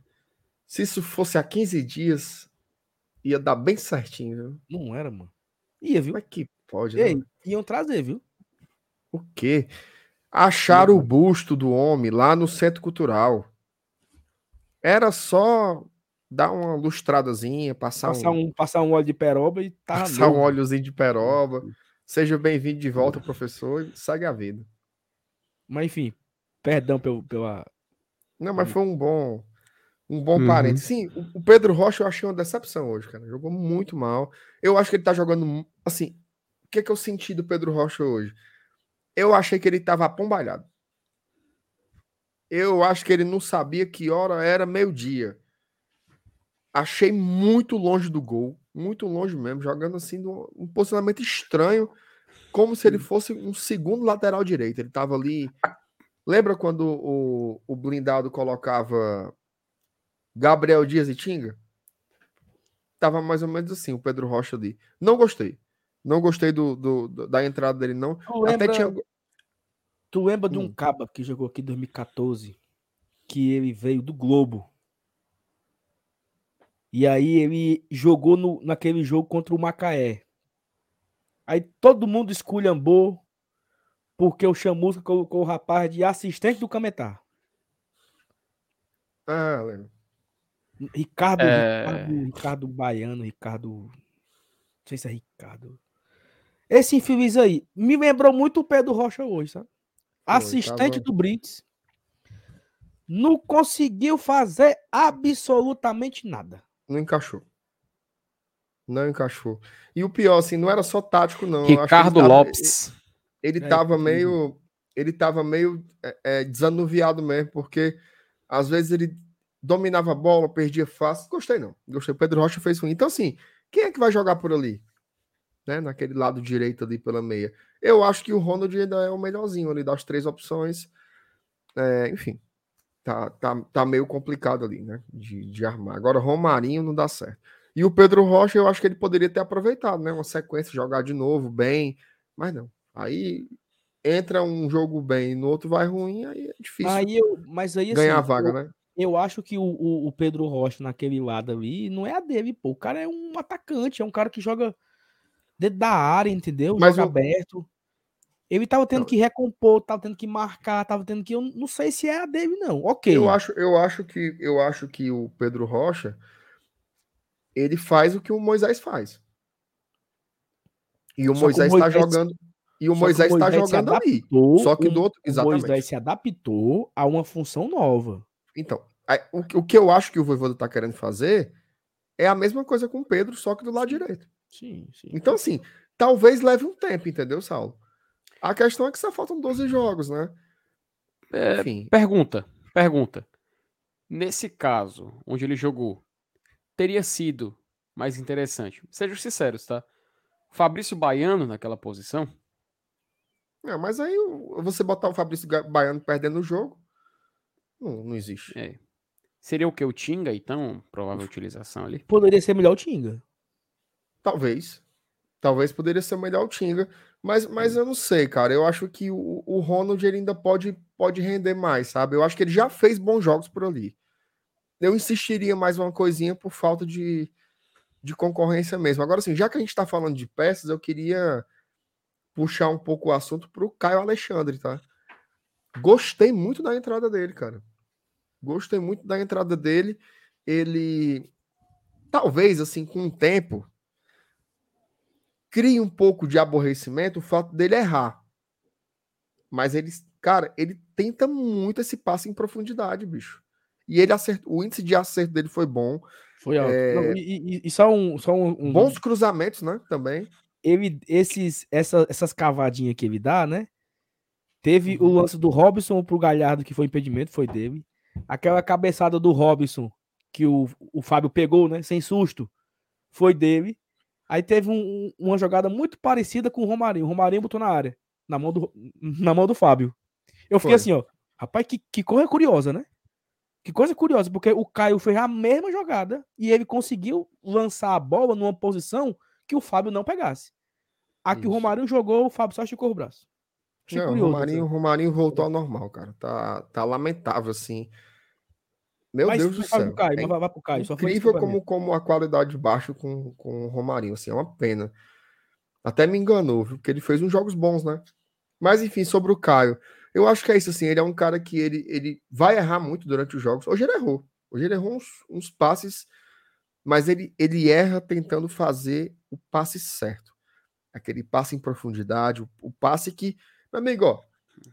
Se isso fosse há 15 dias, ia dar bem certinho, viu? Não era, mano. Ia, viu? É que pode, Ei, né? Iam trazer, viu? O quê? Acharam o busto do homem lá no Centro Cultural. Era só dar uma lustradazinha, passar, passar um, um, passar um óleo de peroba e tá passar novo. um óleozinho de peroba. Seja bem-vindo de volta, professor, e segue a vida. Mas enfim, perdão pelo, pela. Não, mas foi um bom. Um bom uhum. parente. Sim, o Pedro Rocha eu achei uma decepção hoje, cara. Jogou muito mal. Eu acho que ele tá jogando. Assim, o que, é que eu senti do Pedro Rocha hoje? Eu achei que ele tava apombalhado. Eu acho que ele não sabia que hora era meio-dia. Achei muito longe do gol. Muito longe mesmo. Jogando assim, um posicionamento estranho. Como se ele fosse um segundo lateral direito. Ele tava ali. Lembra quando o, o blindado colocava Gabriel Dias e Tinga? Tava mais ou menos assim, o Pedro Rocha ali. Não gostei. Não gostei do, do, da entrada dele, não. Tu lembra, Até tinha... tu lembra hum. de um hum. caba que jogou aqui em 2014? Que ele veio do Globo. E aí ele jogou no, naquele jogo contra o Macaé. Aí todo mundo esculhambou porque o Chamusca colocou o rapaz de assistente do Cametá. Ah, lembro. Ricardo, é... Ricardo, Ricardo Baiano, Ricardo. Não sei se é Ricardo. Esse infeliz aí me lembrou muito o Pedro Rocha hoje, sabe? Assistente tava... do Brits. Não conseguiu fazer absolutamente nada. Não encaixou. Não encaixou. E o pior, assim, não era só tático, não. Ricardo ele tava, Lopes. Ele, ele é, tava meio. Ele tava meio é, é, desanuviado mesmo, porque às vezes ele dominava a bola, perdia fácil. Gostei, não. Gostei. O Pedro Rocha fez ruim. Então, assim, quem é que vai jogar por ali? Né? Naquele lado direito ali pela meia. Eu acho que o Ronald ainda é o melhorzinho ali das três opções. É, enfim, tá, tá, tá meio complicado ali, né? De, de armar. Agora, Romarinho não dá certo. E o Pedro Rocha, eu acho que ele poderia ter aproveitado, né? Uma sequência, jogar de novo, bem. Mas não. Aí entra um jogo bem e no outro vai ruim, aí é difícil aí eu, mas aí, ganhar assim, a vaga, eu, né? Eu acho que o, o, o, Pedro Rocha naquele lado ali não é a dele, pô. O cara é um atacante, é um cara que joga dentro da área, entendeu? Mas joga aberto. Ele tava tendo não. que recompor, tava tendo que marcar, tava tendo que. Eu não sei se é a dele, não. Ok. Eu acho, eu acho que eu acho que o Pedro Rocha ele faz o que o Moisés faz. E o Só Moisés está jogando. E o Moisés está jogando ali. Só que do outro. Exatamente. O Moisés se adaptou a uma função nova. Então, o, o que eu acho que o Voivoda está querendo fazer é a mesma coisa com o Pedro, só que do lado direito. Sim, sim. Então, assim, talvez leve um tempo, entendeu, Saulo? A questão é que só faltam 12 jogos, né? É, Enfim. Pergunta, pergunta. Nesse caso, onde ele jogou, teria sido mais interessante? Sejam sinceros, tá? Fabrício Baiano naquela posição? É, mas aí você botar o Fabrício Baiano perdendo o jogo, não, não existe. É. Seria o que? O Tinga, então? Provável utilização ali? Poderia ser melhor o Tinga. Talvez. Talvez poderia ser melhor o Tinga. Mas, mas eu não sei, cara. Eu acho que o, o Ronald ele ainda pode, pode render mais, sabe? Eu acho que ele já fez bons jogos por ali eu insistiria mais uma coisinha por falta de, de concorrência mesmo. Agora, assim, já que a gente está falando de peças, eu queria puxar um pouco o assunto para o Caio Alexandre, tá? Gostei muito da entrada dele, cara. Gostei muito da entrada dele. Ele, talvez, assim, com o tempo, crie um pouco de aborrecimento o fato dele errar. Mas ele, cara, ele tenta muito esse passe em profundidade, bicho. E ele acertou, o índice de acerto dele foi bom. Foi alto. É... Não, e, e, e, só um. Só um, um, Bons cruzamentos, né? Também. Ele, esses, essa, essas cavadinhas que ele dá, né? Teve uhum. o lance do Robson pro Galhardo, que foi impedimento, foi dele. Aquela cabeçada do Robson, que o, o Fábio pegou, né? Sem susto, foi dele. Aí teve um, uma jogada muito parecida com o Romarinho. O Romarinho botou na área, na mão do, na mão do Fábio. Eu fiquei foi. assim, ó. Rapaz, que, que coisa curiosa, né? Que coisa curiosa, porque o Caio fez a mesma jogada e ele conseguiu lançar a bola numa posição que o Fábio não pegasse. A que o Romarinho jogou, o Fábio só esticou o braço. não, curioso, Romarinho, assim. Romarinho voltou ao normal, cara. Tá, tá lamentável, assim. Meu mas, Deus do céu. Caio, é vai pro Caio, incrível como, como a qualidade baixa com, com o Romarinho, assim, é uma pena. Até me enganou, viu? Porque ele fez uns jogos bons, né? Mas enfim, sobre o Caio. Eu acho que é isso, assim, ele é um cara que ele, ele vai errar muito durante os jogos. Hoje ele errou. Hoje ele errou uns, uns passes mas ele, ele erra tentando fazer o passe certo. Aquele passe em profundidade, o, o passe que. Meu amigo, ó,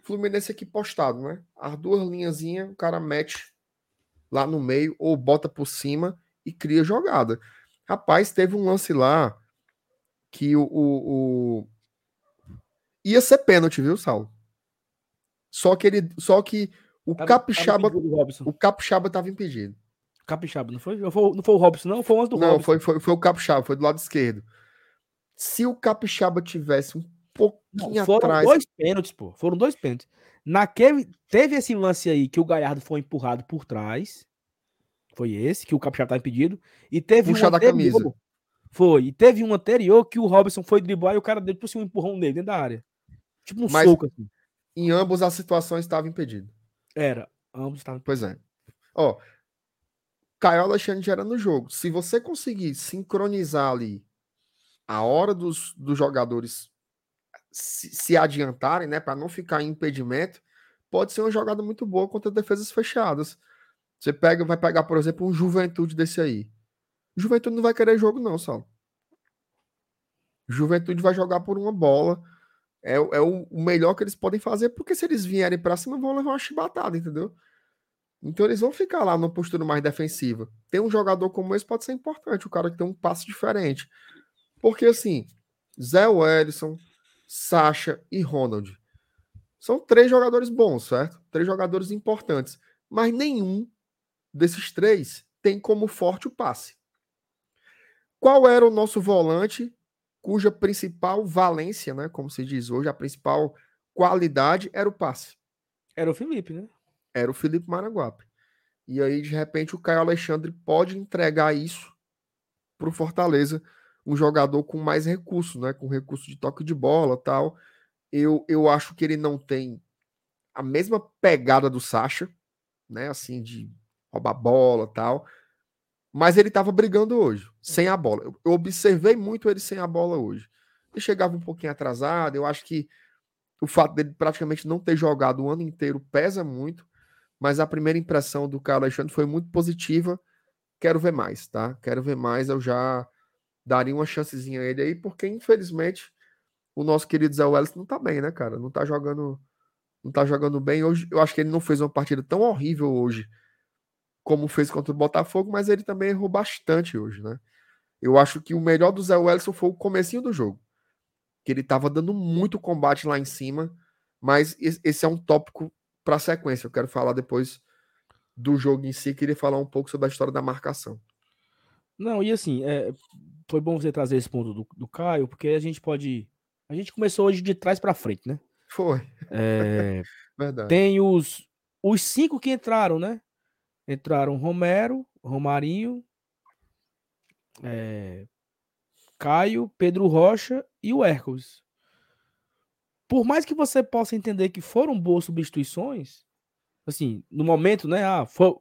Fluminense aqui postado, né? As duas linhazinhas, o cara mete lá no meio ou bota por cima e cria jogada. Rapaz, teve um lance lá que o, o, o... ia ser pênalti, viu, Saulo? Só que ele, só que o tava, Capixaba, tava o Capixaba estava impedido. Capixaba, não foi? Não foi, não foi o Robson, não? Foi o do não, Robson. Foi, foi, foi o Capixaba, foi do lado esquerdo. Se o Capixaba tivesse um pouquinho não, foram atrás. Foram dois pênaltis, pô. Foram dois pênaltis. Naquele, teve esse lance aí que o Galhardo foi empurrado por trás. Foi esse, que o Capixaba tá impedido. E teve Puxa um da camisa. Foi. E teve um anterior que o Robson foi driblar e o cara deu por cima um empurrão nele dentro da área. Tipo um Mas, soco assim. Em ambos as situações estava impedido. Era. Ambos estavam Pois é. Ó, Caio Alexandre era no jogo. Se você conseguir sincronizar ali a hora dos, dos jogadores se, se adiantarem, né, para não ficar em impedimento, pode ser uma jogada muito boa contra defesas fechadas. Você pega, vai pegar, por exemplo, um Juventude desse aí. Juventude não vai querer jogo, não, Sal. Juventude vai jogar por uma bola. É, é o, melhor que eles podem fazer, porque se eles vierem para cima, vão levar uma chibatada, entendeu? Então eles vão ficar lá numa postura mais defensiva. Ter um jogador como esse pode ser importante, o cara que tem um passo diferente. Porque assim, Zé Wellison, Sacha e Ronald são três jogadores bons, certo? Três jogadores importantes. Mas nenhum desses três tem como forte o passe. Qual era o nosso volante cuja principal valência, né, como se diz hoje, a principal qualidade era o passe? Era o Felipe, né? Era o Felipe Maraguape. E aí, de repente, o Caio Alexandre pode entregar isso para o Fortaleza, um jogador com mais recursos, né? Com recurso de toque de bola tal. Eu, eu acho que ele não tem a mesma pegada do Sacha, né? Assim, de roubar bola tal. Mas ele estava brigando hoje, sem a bola. Eu, observei muito ele sem a bola hoje. Ele chegava um pouquinho atrasado. Eu acho que o fato dele praticamente não ter jogado o ano inteiro pesa muito. Mas a primeira impressão do Carlos Alexandre foi muito positiva. Quero ver mais, tá? Quero ver mais. Eu já daria uma chancezinha a ele aí, porque infelizmente o nosso querido Zé Welles não tá bem, né, cara? Não tá jogando não tá jogando bem hoje. Eu acho que ele não fez uma partida tão horrível hoje como fez contra o Botafogo, mas ele também errou bastante hoje, né? Eu acho que o melhor do Zé Wellison foi o comecinho do jogo. Que ele tava dando muito combate lá em cima, mas esse é um tópico para sequência. Eu quero falar depois do jogo em si, queria falar um pouco sobre a história da marcação. Não, e assim, é, foi bom você trazer esse ponto do, do Caio, porque a gente pode. A gente começou hoje de trás para frente, né? Foi. É, Verdade. Tem os, os cinco que entraram, né? Entraram Romero, Romarinho, é, Caio, Pedro Rocha e o Hércules. Por mais que você possa entender que foram boas substituições, assim, no momento, né? Ah, foi,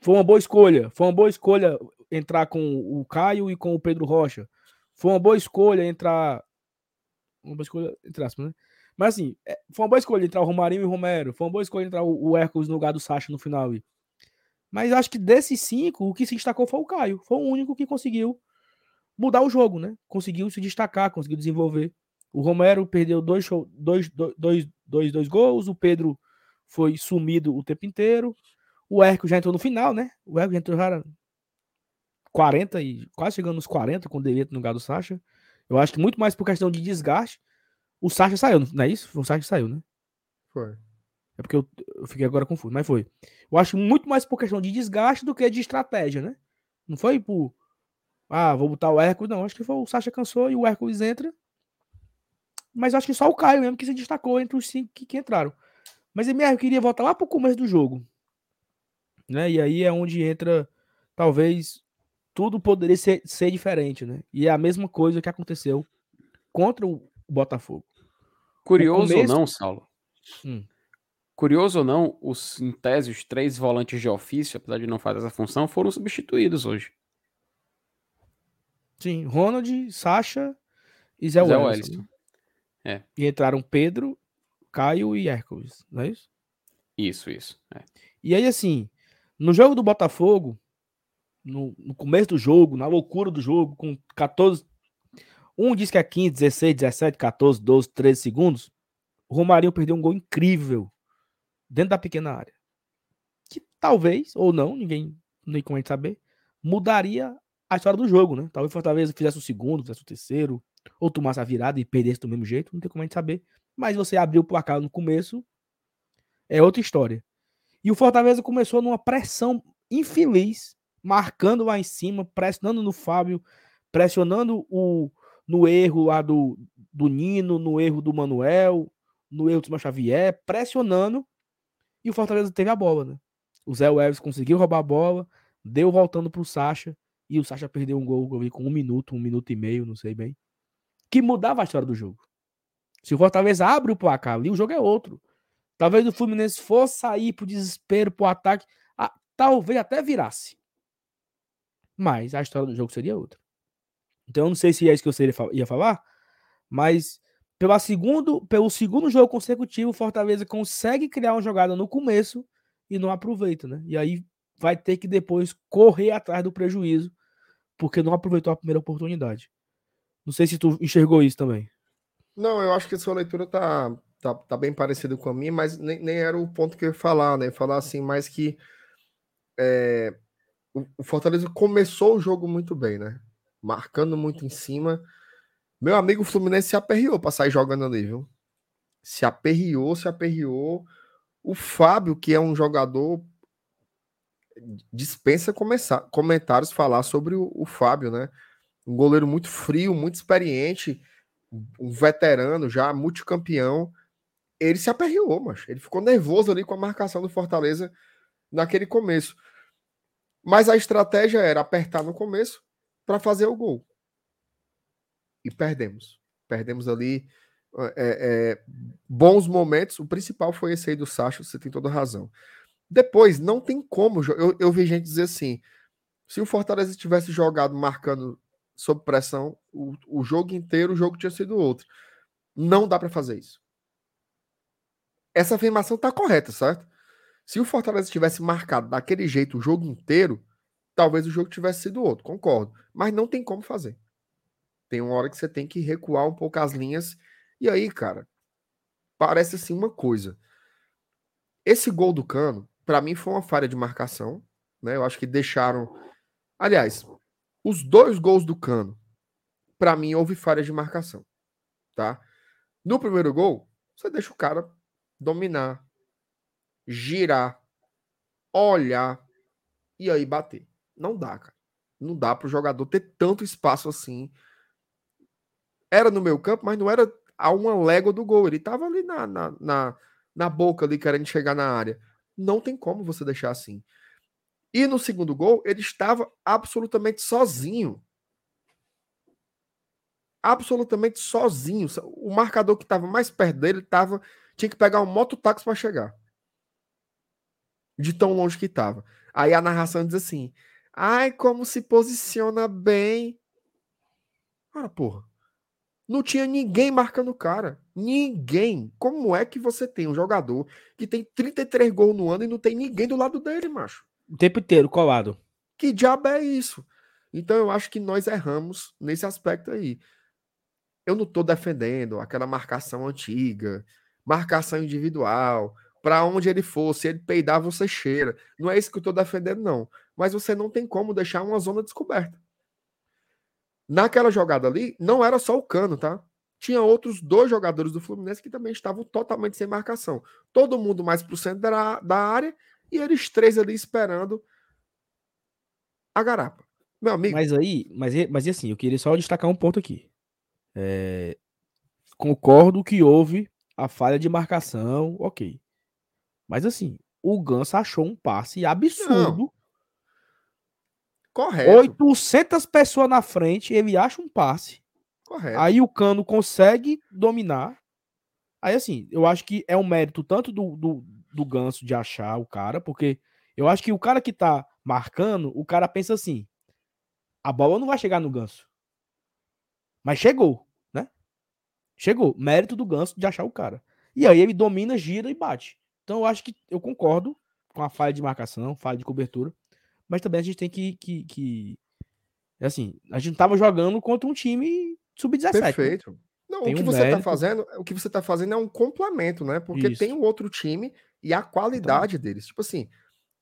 foi uma boa escolha. Foi uma boa escolha entrar com o Caio e com o Pedro Rocha. Foi uma boa escolha entrar. Uma boa escolha, entre aspas, né? Mas assim, é, foi uma boa escolha entrar o Romarinho e o Romero. Foi uma boa escolha entrar o, Hércules no lugar do Sacha no final. Mas acho que desses cinco, o que se destacou foi o Caio. Foi o único que conseguiu mudar o jogo, né? Conseguiu se destacar, conseguiu desenvolver. O Romero perdeu dois, show, dois, dois, dois, dois gols, o Pedro foi sumido o tempo inteiro. O Hércules já entrou no final, né? O Hércules entrou já 40 e quase chegando nos 40 com o Delito no lugar do Sacha. Eu acho que muito mais por questão de desgaste. O Sacha saiu, não é isso? O Sacha saiu, né? Foi. É porque eu, eu fiquei agora confuso, mas foi. Eu acho muito mais por questão de desgaste do que de estratégia, né? Não foi por. Ah, vou botar o Hércules. Não, acho que foi o Sacha cansou e o Hércules entra. Mas acho que só o Caio mesmo que se destacou entre os cinco que, que entraram. Mas eu queria voltar lá pro começo do jogo. Né? E aí é onde entra, talvez, tudo poderia ser, ser diferente, né? E é a mesma coisa que aconteceu contra o Botafogo. Curioso começo... ou não, Saulo? Hum. Curioso ou não, os, em tese, os três volantes de ofício, apesar de não fazer essa função, foram substituídos hoje. Sim, Ronald, Sacha e Zé, Zé Wellington. É. E entraram Pedro, Caio e Hércules, não é isso? Isso, isso. É. E aí, assim, no jogo do Botafogo, no, no, começo do jogo, na loucura do jogo, com 14. Um diz que é 15, 16, 17, 14, 12, 13 segundos. O Romarinho perdeu um gol incrível dentro da pequena área. Que talvez, ou não, ninguém nem como a gente saber, mudaria a história do jogo, né? Talvez Fortaleza fizesse o segundo, fizesse o terceiro, ou tomasse a virada e perdesse do mesmo jeito, não tem como a gente saber. Mas você abriu o placar no começo, é outra história. E o Fortaleza começou numa pressão infeliz, marcando lá em cima, pressionando no Fábio, pressionando o, no erro lá do, do Nino, no erro do Manuel, no erro do Xavier, pressionando, e o Fortaleza teve a bola, né? O Zé Welles conseguiu roubar a bola, deu voltando pro Sacha, e o Sacha perdeu um gol ali, com um minuto, um minuto e meio, não sei bem, que mudava a história do jogo. Se o Fortaleza abre o placar ali, o jogo é outro. Talvez o Fluminense fosse sair pro desespero, pro ataque. Ah, talvez até virasse. Mas a história do jogo seria outra. Então eu não sei se é isso que eu ia falar, mas pelo segundo, pelo segundo jogo consecutivo, o Fortaleza consegue criar uma jogada no começo e não aproveita, né? E aí vai ter que depois correr atrás do prejuízo, porque não aproveitou a primeira oportunidade. Não sei se tu enxergou isso também. Não, eu acho que a sua leitura tá, tá, tá bem parecido com a minha, mas nem, nem era o ponto que eu ia falar, né? Falar assim, mais que é, o Fortaleza começou o jogo muito bem, né? Marcando muito em cima. Meu amigo Fluminense se aperreou para sair jogando ali, viu? Se aperreou, se aperreou. O Fábio, que é um jogador, dispensa começar, comentários falar sobre o, o Fábio, né? Um goleiro muito frio, muito experiente, um veterano já, multicampeão ele se aperreou, mas ele ficou nervoso ali com a marcação do Fortaleza naquele começo. Mas a estratégia era apertar no começo para fazer o gol. E perdemos. Perdemos ali é, é, bons momentos. O principal foi esse aí do Sacha, você tem toda razão. Depois, não tem como. Eu, eu vi gente dizer assim: se o Fortaleza tivesse jogado marcando sob pressão o, o jogo inteiro, o jogo tinha sido outro. Não dá para fazer isso essa afirmação está correta, certo? Se o Fortaleza tivesse marcado daquele jeito o jogo inteiro, talvez o jogo tivesse sido outro, concordo. Mas não tem como fazer. Tem uma hora que você tem que recuar um pouco as linhas. E aí, cara, parece assim uma coisa. Esse gol do Cano, para mim, foi uma falha de marcação. Né? Eu acho que deixaram. Aliás, os dois gols do Cano, para mim, houve falha de marcação. Tá? No primeiro gol, você deixa o cara dominar, girar, olhar e aí bater. Não dá, cara. Não dá para o jogador ter tanto espaço assim. Era no meu campo, mas não era a uma légua do gol. Ele estava ali na, na, na, na boca, ali querendo chegar na área. Não tem como você deixar assim. E no segundo gol, ele estava absolutamente sozinho. Absolutamente sozinho. O marcador que estava mais perto dele estava tinha que pegar um mototáxi para chegar. De tão longe que estava. Aí a narração diz assim: ai, como se posiciona bem. Ora, porra. Não tinha ninguém marcando o cara. Ninguém. Como é que você tem um jogador que tem 33 gols no ano e não tem ninguém do lado dele, macho? O tempo inteiro colado. Que diabo é isso? Então eu acho que nós erramos nesse aspecto aí. Eu não estou defendendo aquela marcação antiga, marcação individual, para onde ele for, se ele peidar, você cheira. Não é isso que eu estou defendendo, não. Mas você não tem como deixar uma zona descoberta. Naquela jogada ali, não era só o Cano, tá? Tinha outros dois jogadores do Fluminense que também estavam totalmente sem marcação. Todo mundo mais pro centro da, da área e eles três ali esperando a garapa. Meu amigo. Mas aí, mas, mas assim, eu queria só destacar um ponto aqui. É, concordo que houve a falha de marcação, ok. Mas assim, o Ganso achou um passe absurdo. Não. Correto. 800 pessoas na frente, ele acha um passe. Correto. Aí o Cano consegue dominar. Aí assim, eu acho que é um mérito tanto do, do, do Ganso de achar o cara, porque eu acho que o cara que tá marcando, o cara pensa assim: a bola não vai chegar no Ganso. Mas chegou. Chegou. Mérito do Ganso de achar o cara. E aí ele domina, gira e bate. Então eu acho que eu concordo com a falha de marcação, falha de cobertura. Mas também a gente tem que, que, que assim, a gente tava jogando contra um time sub-17. Né? Perfeito. Não, tem o que um você está fazendo, o que você tá fazendo é um complemento, né? Porque Isso. tem um outro time e a qualidade então. deles. Tipo assim,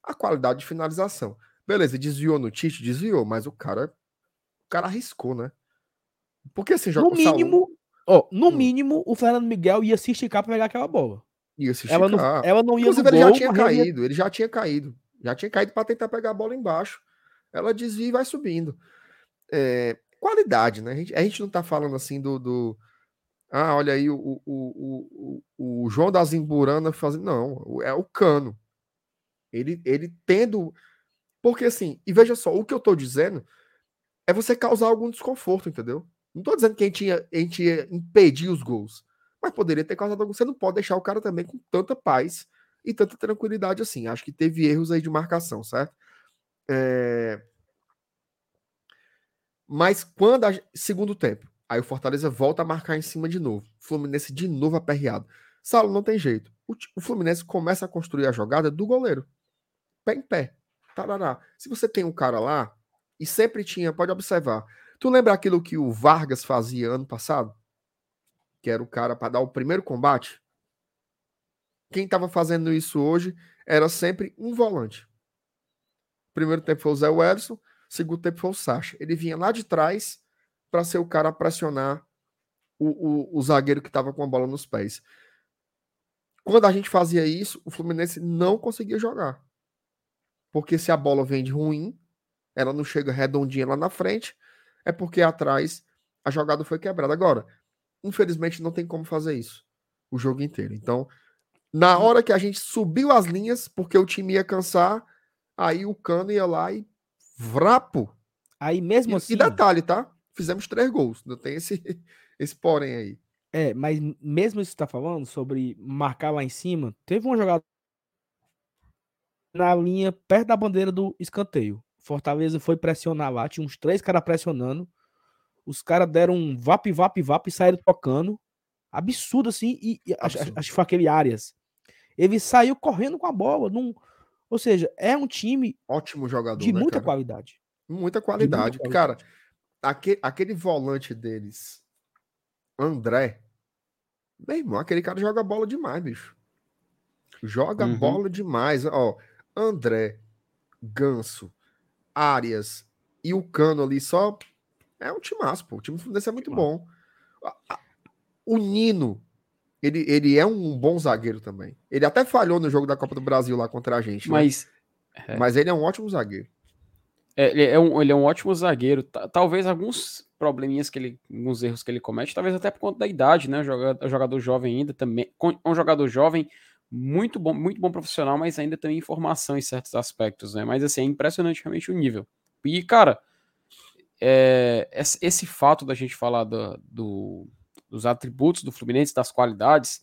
a qualidade de finalização. Beleza, desviou no Tite, desviou, mas o cara, o cara arriscou, né? Porque assim, joga No mínimo, ó, no hum. mínimo, o Fernando Miguel ia se esticar para pegar aquela bola. Ia se esticar. Ela não, ela não ia Inclusive, ele gol, já tinha caído, ia... ele já tinha caído. Já tinha caído para tentar pegar a bola embaixo. Ela desvia e vai subindo. É, qualidade, né? A gente, a gente não tá falando assim do, do ah, olha aí o, o, o, o, o João da Zimburana fazendo. Não, é o cano. Ele, ele tendo. Porque assim, e veja só, o que eu tô dizendo é você causar algum desconforto, entendeu? Não tô dizendo que a gente ia, a gente ia impedir os gols, mas poderia ter causado algum. Você não pode deixar o cara também com tanta paz e tanta tranquilidade assim. Acho que teve erros aí de marcação, certo? É... Mas quando. A... Segundo tempo, Aí o Fortaleza volta a marcar em cima de novo. Fluminense de novo aperreado. Saulo, não tem jeito. O, o Fluminense começa a construir a jogada do goleiro. Pé em pé. Tarará. Se você tem um cara lá, e sempre tinha, pode observar. Tu lembra aquilo que o Vargas fazia ano passado? Que era o cara para dar o primeiro combate? Quem estava fazendo isso hoje era sempre um volante. Primeiro tempo foi o Zé Welson, segundo tempo foi o Sacha. Ele vinha lá de trás para ser o cara a pressionar o, o, o zagueiro que estava com a bola nos pés. Quando a gente fazia isso, o Fluminense não conseguia jogar. Porque se a bola vem de ruim, ela não chega redondinha lá na frente, é porque atrás a jogada foi quebrada. Agora, infelizmente, não tem como fazer isso o jogo inteiro. Então, na hora que a gente subiu as linhas, porque o time ia cansar, aí o Cano ia lá e vrapo. Aí mesmo e, assim. E detalhe, tá? fizemos três gols. Não tem esse, esse porém aí. É, mas mesmo isso que você tá falando sobre marcar lá em cima, teve uma jogada na linha perto da bandeira do escanteio. Fortaleza foi pressionar lá, tinha uns três caras pressionando. Os caras deram um vap, vap, vap e saíram tocando. Absurdo assim. E, e acho, acho que foi aquele Arias. Ele saiu correndo com a bola. Num, ou seja, é um time. Ótimo jogador. De né, muita cara? qualidade. Muita qualidade. muita qualidade. Cara, aquele, aquele volante deles, André, meu irmão, aquele cara joga bola demais, bicho. Joga uhum. bola demais. Ó, André, Ganso, Arias e o Cano ali só. É um timaço, pô. O time do Fluminense é muito bom. O Nino, ele, ele é um bom zagueiro também. Ele até falhou no jogo da Copa do Brasil lá contra a gente. Né? Mas. Né? Mas ele é um ótimo zagueiro. É, ele, é um, ele é um ótimo zagueiro. Talvez alguns probleminhas que ele. alguns erros que ele comete, talvez até por conta da idade, né? Jogador, jogador jovem ainda também. Um jogador jovem, muito bom, muito bom profissional, mas ainda tem informação em certos aspectos, né? Mas assim, é impressionante realmente o nível. E, cara, é, esse fato da gente falar do, do, dos atributos do Fluminense, das qualidades,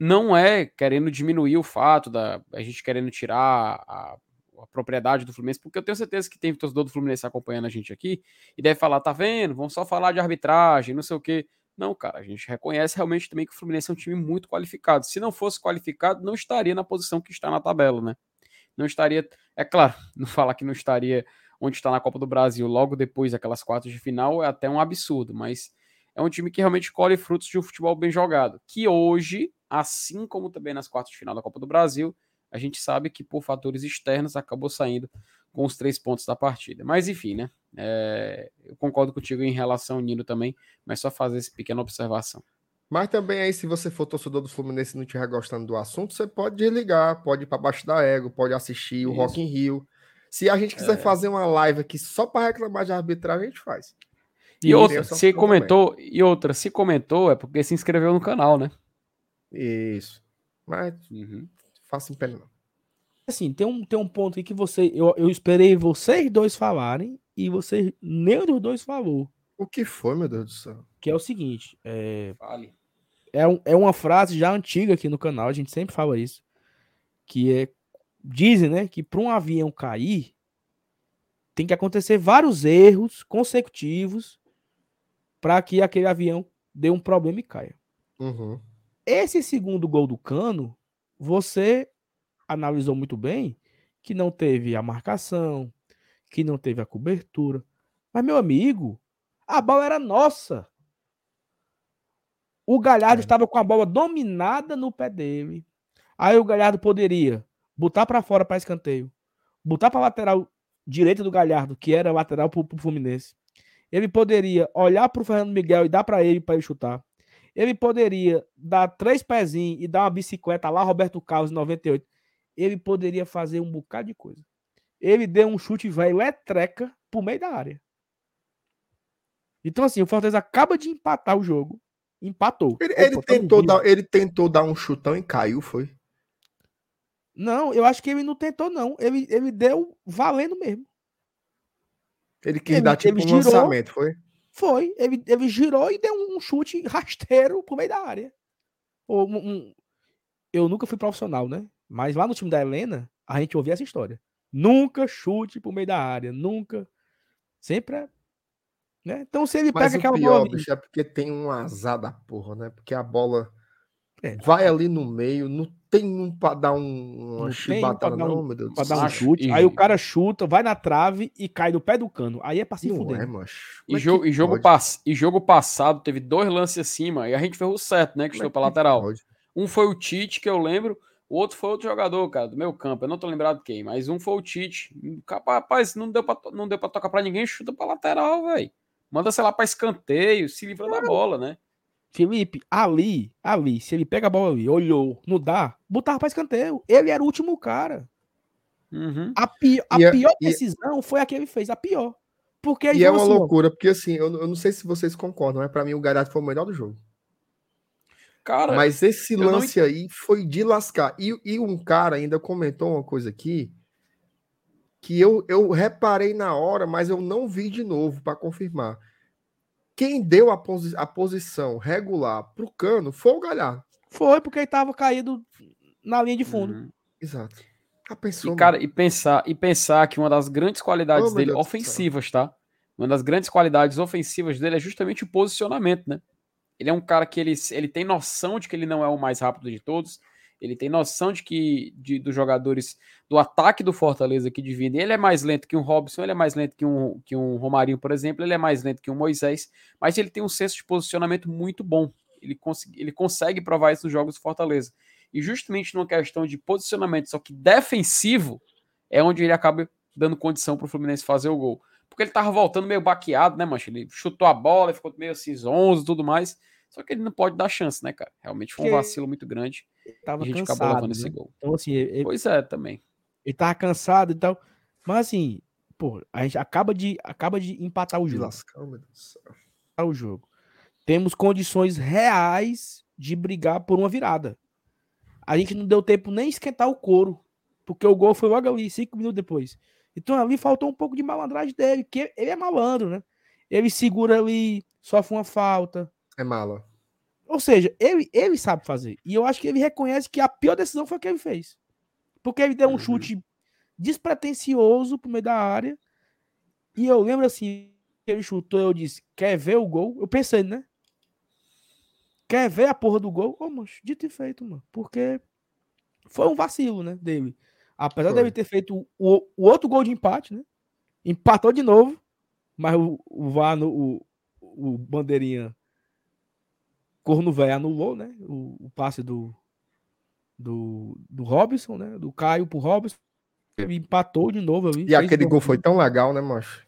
não é querendo diminuir o fato da a gente querendo tirar a a propriedade do Fluminense, porque eu tenho certeza que tem torcedor do Fluminense acompanhando a gente aqui e deve falar, tá vendo? Vamos só falar de arbitragem, não sei o quê. Não, cara, a gente reconhece realmente também que o Fluminense é um time muito qualificado. Se não fosse qualificado, não estaria na posição que está na tabela, né? Não estaria, é claro, não falar que não estaria onde está na Copa do Brasil logo depois daquelas quartas de final é até um absurdo, mas é um time que realmente colhe frutos de um futebol bem jogado, que hoje, assim como também nas quartas de final da Copa do Brasil, a gente sabe que por fatores externos acabou saindo com os três pontos da partida. Mas enfim, né? É, eu concordo contigo em relação ao Nino também, mas só fazer essa pequena observação. Mas também aí, se você for torcedor do Fluminense e não estiver gostando do assunto, você pode desligar, pode ir para baixo da ego, pode assistir Isso. o Rock in Rio. Se a gente quiser é. fazer uma live aqui só para reclamar de arbitragem, a gente faz. E, e outra, se comentou, também. e outra, se comentou é porque se inscreveu no canal, né? Isso. Mas uhum faça em pé, não. Assim, tem um, tem um ponto aí que você. Eu, eu esperei vocês dois falarem e você nem dos dois falou. O que foi, meu Deus do céu? Que é o seguinte: é, Fale. é, um, é uma frase já antiga aqui no canal, a gente sempre fala isso. Que é. Dizem, né, que para um avião cair, tem que acontecer vários erros consecutivos para que aquele avião dê um problema e caia. Uhum. Esse segundo gol do Cano você analisou muito bem que não teve a marcação, que não teve a cobertura. Mas, meu amigo, a bola era nossa. O Galhardo é. estava com a bola dominada no pé dele. Aí o Galhardo poderia botar para fora para escanteio, botar para lateral direita do Galhardo, que era lateral para o Fluminense. Ele poderia olhar para o Fernando Miguel e dar para ele para ele chutar. Ele poderia dar três pezinhos e dar uma bicicleta lá, Roberto Carlos, em 98. Ele poderia fazer um bocado de coisa. Ele deu um chute velho letreca pro meio da área. Então, assim, o Fortaleza acaba de empatar o jogo. Empatou. Ele, ele tentou, dar, ele tentou dar um chutão e caiu, foi? Não, eu acho que ele não tentou, não. Ele, ele deu valendo mesmo. Ele quis ele, dar tipo um girou, lançamento, foi? Foi. Ele, ele girou e deu um chute rasteiro pro meio da área. Um, um, eu nunca fui profissional, né? Mas lá no time da Helena, a gente ouvia essa história. Nunca chute pro meio da área. Nunca. Sempre é. Né? Então, se ele Mas pega aquela pior, bola. Bicho, é porque tem um azar da porra, né? Porque a bola é. vai ali no meio, não tem um pra dar um, uma chibatada, não, um, meu Deus pra dar um chute. E... Aí o cara chuta, vai na trave e cai no pé do cano. Aí é pra se fuder. É, macho. E, é jogo, e, jogo pass... e jogo passado teve dois lances acima e a gente fez o certo, né? Que estou pra lateral. Pode? Um foi o Tite, que eu lembro. O outro foi outro jogador, cara, do meu campo. Eu não tô lembrado quem, mas um foi o Tite. Rapaz, não deu pra, não deu pra tocar pra ninguém, chuta pra lateral, velho. Manda, sei lá, pra escanteio, se livra da bola, né? Felipe, ali, ali, se ele pega a bola ali, olhou, não dá, botava pra escanteio. Ele era o último cara. Uhum. A, pi a e pior a, decisão e... foi a que ele fez, a pior. Porque e é uma assim, loucura, porque assim, eu, eu, não sei se vocês concordam, mas para mim o Galhardo foi o melhor do jogo. Cara, mas esse lance não... aí foi de lascar. E, e um cara ainda comentou uma coisa aqui que eu, eu reparei na hora, mas eu não vi de novo para confirmar. Quem deu a, posi a posição regular pro Cano foi o Galhardo. Foi, porque ele tava caído na linha de fundo. Uhum. Exato. Ah, pensou, e, cara, e pensar, e pensar que uma das grandes qualidades oh, dele, ofensivas, tá? Uma das grandes qualidades ofensivas dele é justamente o posicionamento, né? Ele é um cara que ele, ele tem noção de que ele não é o mais rápido de todos, ele tem noção de que de, dos jogadores do ataque do Fortaleza que divide. Ele é mais lento que um Robson, ele é mais lento que um, que um Romarinho, por exemplo, ele é mais lento que um Moisés, mas ele tem um senso de posicionamento muito bom. Ele, cons ele consegue provar isso nos jogos do Fortaleza. E justamente numa questão de posicionamento, só que defensivo, é onde ele acaba dando condição para o Fluminense fazer o gol. Porque ele tava voltando meio baqueado, né, mancha? Ele chutou a bola, ficou meio assim, 11 e tudo mais. Só que ele não pode dar chance, né, cara? Realmente foi um vacilo muito grande. Tava e a gente cansado, acabou levando né? esse gol. Então, assim, ele, pois é, também. Ele tava cansado e tal. Mas assim, pô, a gente acaba de, acaba de empatar o jogo. Lascar, meu Deus o jogo. Temos condições reais de brigar por uma virada. A gente não deu tempo nem esquentar o couro. Porque o gol foi logo ali, cinco minutos depois. Então ali faltou um pouco de malandragem dele, que ele é malandro, né? Ele segura ali, sofre uma falta, é mala. Ou seja, ele, ele sabe fazer. E eu acho que ele reconhece que a pior decisão foi a que ele fez. Porque ele deu um uhum. chute despretensioso pro meio da área. E eu lembro assim, ele chutou, eu disse, quer ver o gol? Eu pensei, né? Quer ver a porra do gol? Ô, oh, dito e feito, mano. Porque foi um vacilo, né, dele. Apesar foi. dele ter feito o, o outro gol de empate, né? Empatou de novo. Mas o, o VAR, no, o, o Bandeirinha Corno Velho anulou, né? O, o, passe do, do, do Robson, né? Do Caio pro Robson. Ele empatou de novo ali. E aquele gol foi tão legal, né, macho?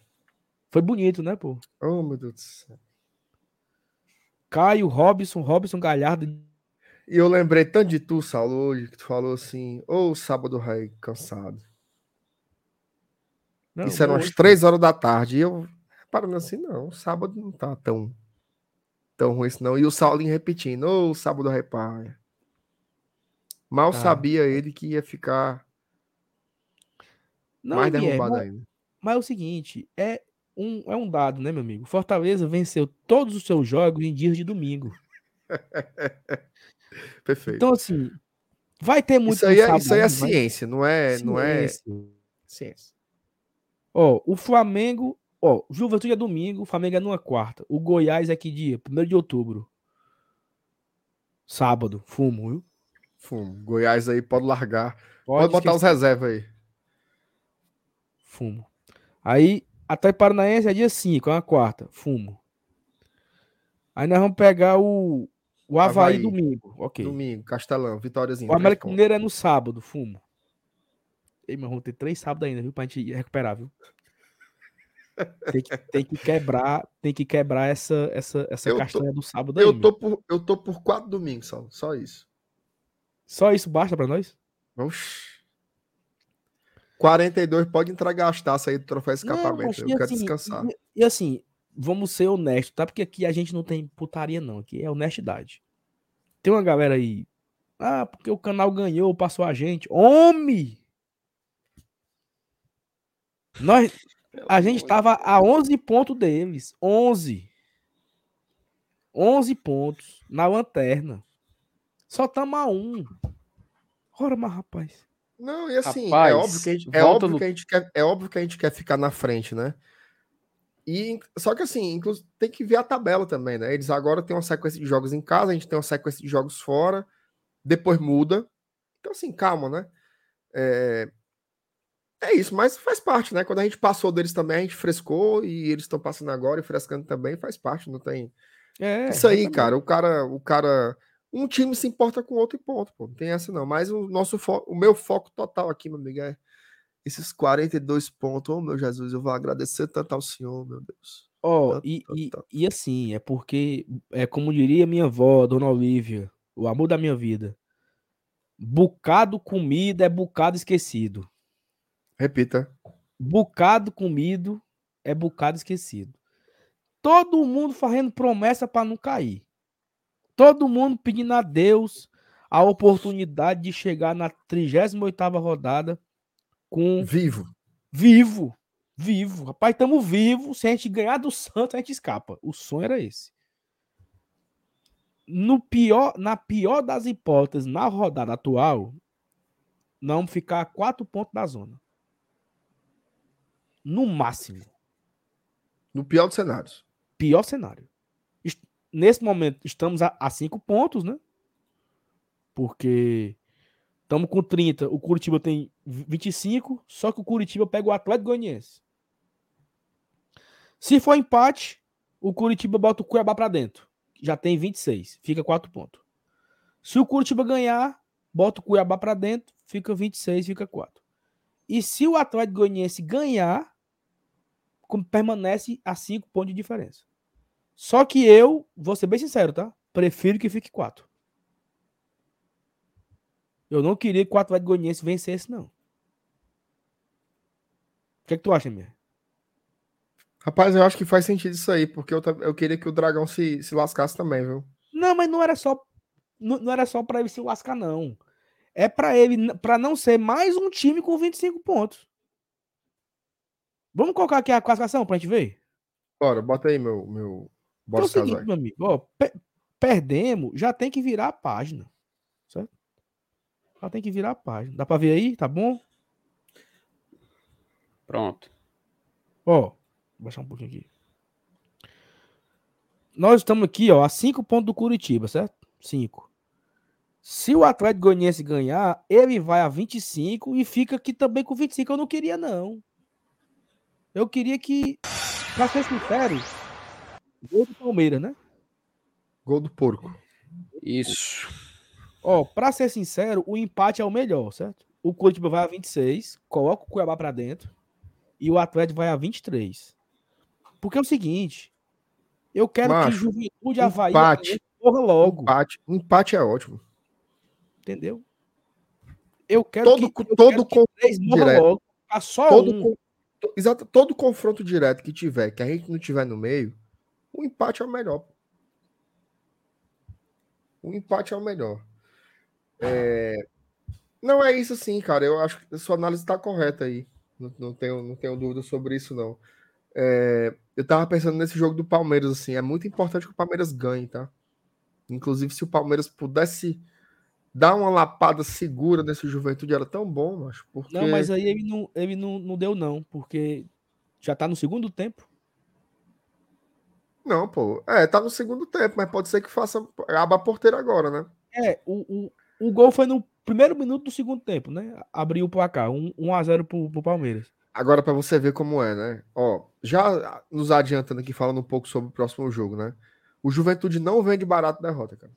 Foi bonito, né, pô? Oh, meu Deus do céu. Caio, Robson, Robson Galhardo. E eu lembrei tanto de tu, Saulo, hoje, que tu falou assim, ô oh, sábado rei, cansado. Não, Isso eram umas três horas da tarde. E eu parando assim, não, sábado não tá tão tão ruim isso não. E o Saulinho repetindo, ô, oh, sábado repaia. Mal tá. sabia ele que ia ficar não, mais derrubado é, ainda. Mas é o seguinte, é um, é um dado, né, meu amigo? Fortaleza venceu todos os seus jogos em dias de domingo. Perfeito. Então, assim, vai ter muito. Isso aí é, isso aí é ciência, não é, ciência. não é ciência. Ó, o Flamengo Ó, Juventude é domingo, o Flamengo é numa quarta. O Goiás é que dia? 1 de outubro. Sábado, fumo, viu? Fumo. Goiás aí pode largar. Pode, pode botar os reservas aí. Fumo. Aí, até Paranaense é dia 5, é uma quarta, fumo. Aí nós vamos pegar o, o Havaí, Havaí. domingo, ok. Domingo, Castelão, Vitóriazinho. O América Mineiro é no sábado, fumo. Ei, meu, vamos ter três sábados ainda, viu, pra gente recuperar, viu? Tem que, tem que quebrar, tem que quebrar essa, essa, essa castanha do sábado eu aí, tô por Eu tô por quatro domingos, só, só isso. Só isso basta pra nós? Oxi. 42 pode entregar as taças aí do troféu escapamento. Não, eu quero assim, descansar. E, e, assim, vamos ser honestos, tá? Porque aqui a gente não tem putaria, não. Aqui é honestidade. Tem uma galera aí. Ah, porque o canal ganhou, passou a gente. Homem! Nós, a gente estava a 11 pontos deles. 11. 11 pontos na lanterna. Só estamos a um. Ora, mas rapaz. Não, e assim, rapaz, é, óbvio que a gente, é, óbvio no... que a gente quer, é óbvio que a gente quer ficar na frente, né? E, só que assim, inclusive, tem que ver a tabela também, né? Eles agora têm uma sequência de jogos em casa, a gente tem uma sequência de jogos fora, depois muda. Então, assim, calma, né? É, é isso, mas faz parte, né? Quando a gente passou deles também, a gente frescou e eles estão passando agora e frescando também, faz parte, não tem. É, isso aí, cara. O cara, o cara, um time se importa com outro e ponto, pô. Não tem essa não. Mas o nosso foco, o meu foco total aqui, meu amigo, é esses 42 pontos. Oh, meu Jesus, eu vou agradecer tanto ao Senhor, meu Deus. Ó, oh, e, e, e assim, é porque, é como diria minha avó, Dona Olivia, o amor da minha vida. Bocado comida é bocado esquecido. Repita. Bocado comido é bocado esquecido. Todo mundo fazendo promessa para não cair. Todo mundo pedindo a Deus a oportunidade de chegar na 38ª rodada com vivo. Vivo. Vivo. Rapaz, estamos vivos. Se a gente ganhar do Santos, a gente escapa. O sonho era esse. No pior, na pior das hipóteses, na rodada atual, não ficar a quatro pontos da zona. No máximo. No pior dos cenários. Pior cenário. Nesse momento, estamos a, a cinco pontos, né? Porque estamos com 30. O Curitiba tem 25. Só que o Curitiba pega o Atlético Goianiense. Se for empate, o Curitiba bota o Cuiabá para dentro. Já tem 26. Fica 4 pontos. Se o Curitiba ganhar, bota o Cuiabá para dentro. Fica 26, fica 4. E se o Atlético Goianiense ganhar, permanece a 5 pontos de diferença. Só que eu, vou ser bem sincero, tá? Prefiro que fique 4. Eu não queria que o Atlético Goianiense vencesse, não. O que, é que tu acha, minha? Rapaz, eu acho que faz sentido isso aí, porque eu, eu queria que o Dragão se, se lascasse também, viu? Não, mas não era só não, não era só para ele se lascar, não. É para ele, para não ser mais um time com 25 pontos. Vamos colocar aqui a classificação pra gente ver? Bora, bota aí meu. meu... Bora então, é o seguinte, meu amigo, ó, pe perdemos, já tem que virar a página. Certo? Já tem que virar a página. Dá pra ver aí? Tá bom? Pronto. Ó, vou baixar um pouquinho aqui. Nós estamos aqui, ó, a 5 pontos do Curitiba, certo? 5. Se o Atlético Goianiense ganhar, ele vai a 25 e fica aqui também com 25. Eu não queria, não. Eu queria que, pra ser sincero, gol do Palmeiras, né? Gol do porco. Isso. Ó, pra ser sincero, o empate é o melhor, certo? O Curitiba vai a 26, coloca o Cuiabá pra dentro e o Atlético vai a 23. Porque é o seguinte, eu quero Macho, que Juventude Havaí empate, corra logo. Empate, empate é ótimo. Entendeu? Eu quero todo, que, eu todo quero que três morra logo. Só todo, um exato, todo confronto direto que tiver, que a gente não tiver no meio, o empate é o melhor. O empate é o melhor. É... Não é isso sim, cara. Eu acho que a sua análise está correta aí. Não, não, tenho, não tenho dúvida sobre isso, não. É... Eu tava pensando nesse jogo do Palmeiras, assim. É muito importante que o Palmeiras ganhe, tá? Inclusive, se o Palmeiras pudesse dar uma lapada segura nesse Juventude era tão bom, mas porque... Não, mas aí ele não, ele não, não deu não, porque já tá no segundo tempo. Não, pô. É, tá no segundo tempo, mas pode ser que faça aba a porteira agora, né? É, o, o, o gol foi no primeiro minuto do segundo tempo, né? Abriu o placar, 1 um, um a 0 pro, pro Palmeiras. Agora, para você ver como é, né? Ó, já nos adiantando aqui, falando um pouco sobre o próximo jogo, né? O Juventude não vende barato derrota, cara.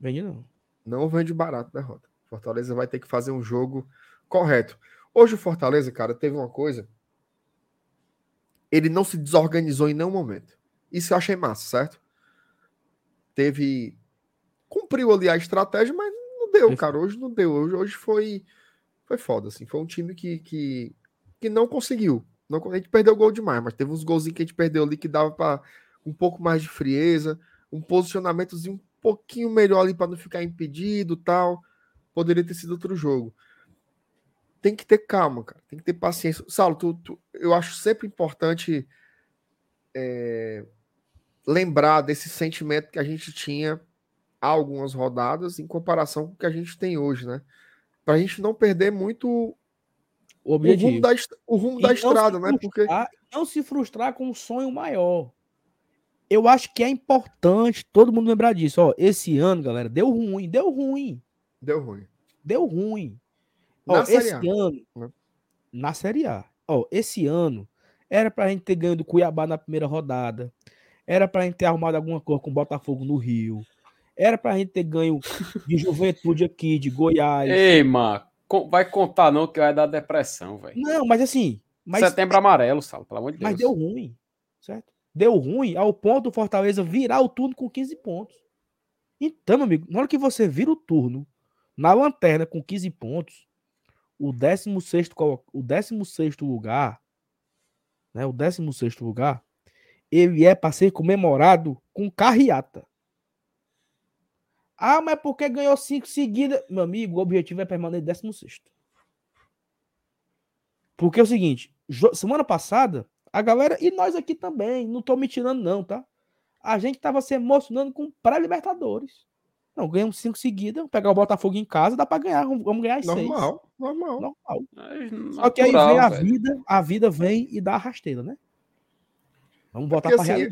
Vende não. Não vende barato derrota. Fortaleza vai ter que fazer um jogo correto. Hoje o Fortaleza, cara, teve uma coisa. Ele não se desorganizou em nenhum momento. Isso eu achei massa, certo? Teve. Cumpriu ali a estratégia, mas não deu, cara. Hoje não deu. Hoje, hoje foi. Foi foda, assim. Foi um time que, que, que não conseguiu. Não, a gente perdeu gol demais, mas teve uns golzinhos que a gente perdeu ali que dava para um pouco mais de frieza, um posicionamentozinho pouquinho melhor ali para não ficar impedido tal. Poderia ter sido outro jogo. Tem que ter calma, cara. Tem que ter paciência. Saulo, tu, tu eu acho sempre importante é, lembrar desse sentimento que a gente tinha há algumas rodadas em comparação com o que a gente tem hoje, né? Para a gente não perder muito o, o rumo da, o rumo da estrada, né? Porque não se frustrar com um sonho maior. Eu acho que é importante todo mundo lembrar disso. Ó, esse ano, galera, deu ruim, deu ruim. Deu ruim. Deu ruim. Ó, esse ano, né? na Série A. Ó, esse ano era pra gente ter ganho do Cuiabá na primeira rodada. Era pra gente ter arrumado alguma coisa com o Botafogo no Rio. Era pra gente ter ganho de Juventude aqui, de Goiás. Ei, Marco, vai contar não que vai dar depressão, velho. Não, mas assim... Mas, Setembro amarelo, Salo, pelo amor de Deus. Mas deu ruim, certo? Deu ruim ao ponto do Fortaleza virar o turno com 15 pontos. Então, meu amigo, na hora que você vira o turno na lanterna com 15 pontos, o 16 o 16 lugar, né, o 16 lugar, ele é para ser comemorado com carreata. Ah, mas porque ganhou cinco seguidas? Meu amigo, o objetivo é permanecer 16. Porque é o seguinte, semana passada, a galera, e nós aqui também, não tô me tirando não, tá? A gente tava se emocionando com pré-libertadores. Não, ganhamos cinco seguidas, vamos pegar o Botafogo em casa, dá para ganhar, vamos ganhar as normal, seis. Normal, normal. É Só que aí vem a velho. vida, a vida vem e dá a rasteira, né? Vamos voltar para assim,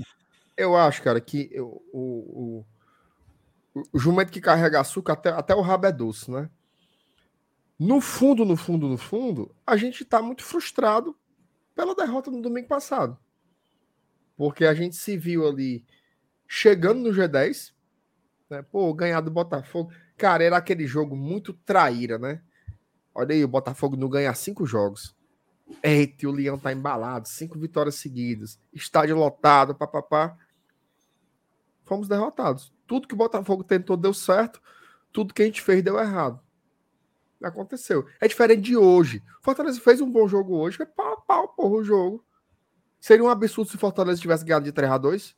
Eu acho, cara, que eu, o, o, o jumento que carrega açúcar, até, até o rabo é doce, né? No fundo, no fundo, no fundo, a gente tá muito frustrado pela derrota no domingo passado. Porque a gente se viu ali chegando no G10, né? Pô, ganhar do Botafogo. Cara, era aquele jogo muito traíra, né? Olha aí, o Botafogo não ganha cinco jogos. Eita, o Leão tá embalado, cinco vitórias seguidas, estádio lotado, papapá. Fomos derrotados. Tudo que o Botafogo tentou deu certo, tudo que a gente fez deu errado. Aconteceu. É diferente de hoje. Fortaleza fez um bom jogo hoje, foi pau a pau, porra, o jogo. Seria um absurdo se Fortaleza tivesse ganhado de 3 a 2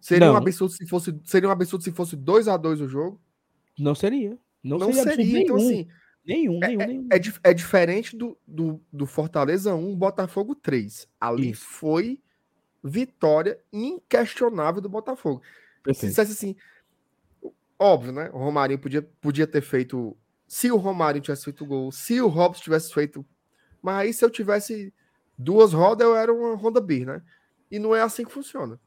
Seria não. um absurdo se fosse, seria um absurdo se fosse 2 a 2 o jogo? Não seria. Não, não seria. seria. Então, nenhum. assim. Nenhum, é, nenhum, é, nenhum. É, é, diferente do, do, do, Fortaleza 1, Botafogo 3. Ali Isso. foi vitória inquestionável do Botafogo. Perfeito. Se dissesse assim, óbvio, né? O Romarinho podia, podia ter feito. Se o Romarinho tivesse feito gol, se o Robson tivesse feito. Mas aí, se eu tivesse duas rodas, eu era uma Honda Beer, né? E não é assim que funciona.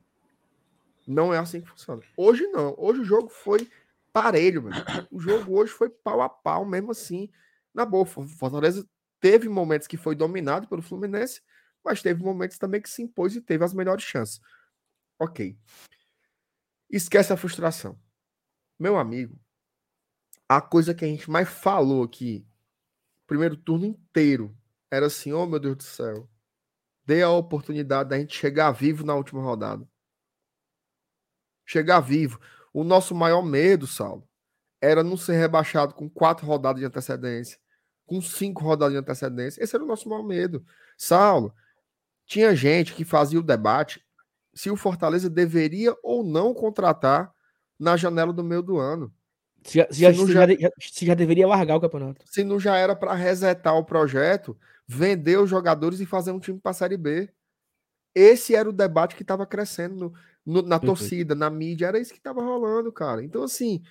Não é assim que funciona. Hoje não. Hoje o jogo foi parelho, mano. O jogo hoje foi pau a pau, mesmo assim. Na boa, Fortaleza teve momentos que foi dominado pelo Fluminense, mas teve momentos também que se impôs e teve as melhores chances. Ok. Esquece a frustração. Meu amigo, a coisa que a gente mais falou aqui, primeiro turno inteiro, era assim: oh meu Deus do céu, dê a oportunidade da gente chegar vivo na última rodada chegar vivo. O nosso maior medo, Saulo, era não ser rebaixado com quatro rodadas de antecedência, com cinco rodadas de antecedência. Esse era o nosso maior medo. Saulo, tinha gente que fazia o debate se o Fortaleza deveria ou não contratar na janela do meio do ano. Se, já, se, se, já, já, se já deveria largar o campeonato. Se não já era para resetar o projeto, vender os jogadores e fazer um time para a Série B. Esse era o debate que estava crescendo no, no, na torcida, na mídia, era isso que estava rolando, cara. Então, assim,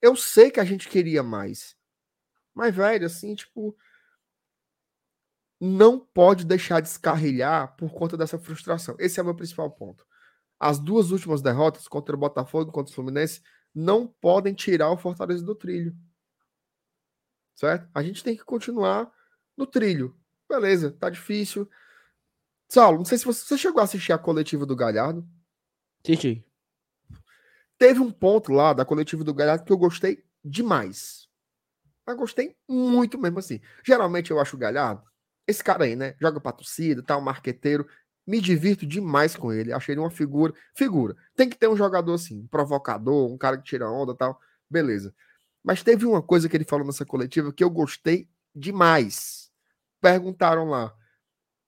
eu sei que a gente queria mais. Mas, velho, assim, tipo. Não pode deixar descarrilhar por conta dessa frustração. Esse é o meu principal ponto. As duas últimas derrotas contra o Botafogo e contra o Fluminense não podem tirar o Fortaleza do trilho. Certo? A gente tem que continuar no trilho. beleza, tá difícil. Saulo, não sei se você, você chegou a assistir a coletiva do Galhardo. Assisti. Teve um ponto lá da coletiva do Galhardo que eu gostei demais. Mas gostei muito mesmo assim. Geralmente eu acho o Galhardo, esse cara aí, né? Joga pra torcida, tá um marqueteiro. Me divirto demais com ele. Achei ele uma figura. Figura. Tem que ter um jogador assim, um provocador, um cara que tira onda tal. Beleza. Mas teve uma coisa que ele falou nessa coletiva que eu gostei demais. Perguntaram lá.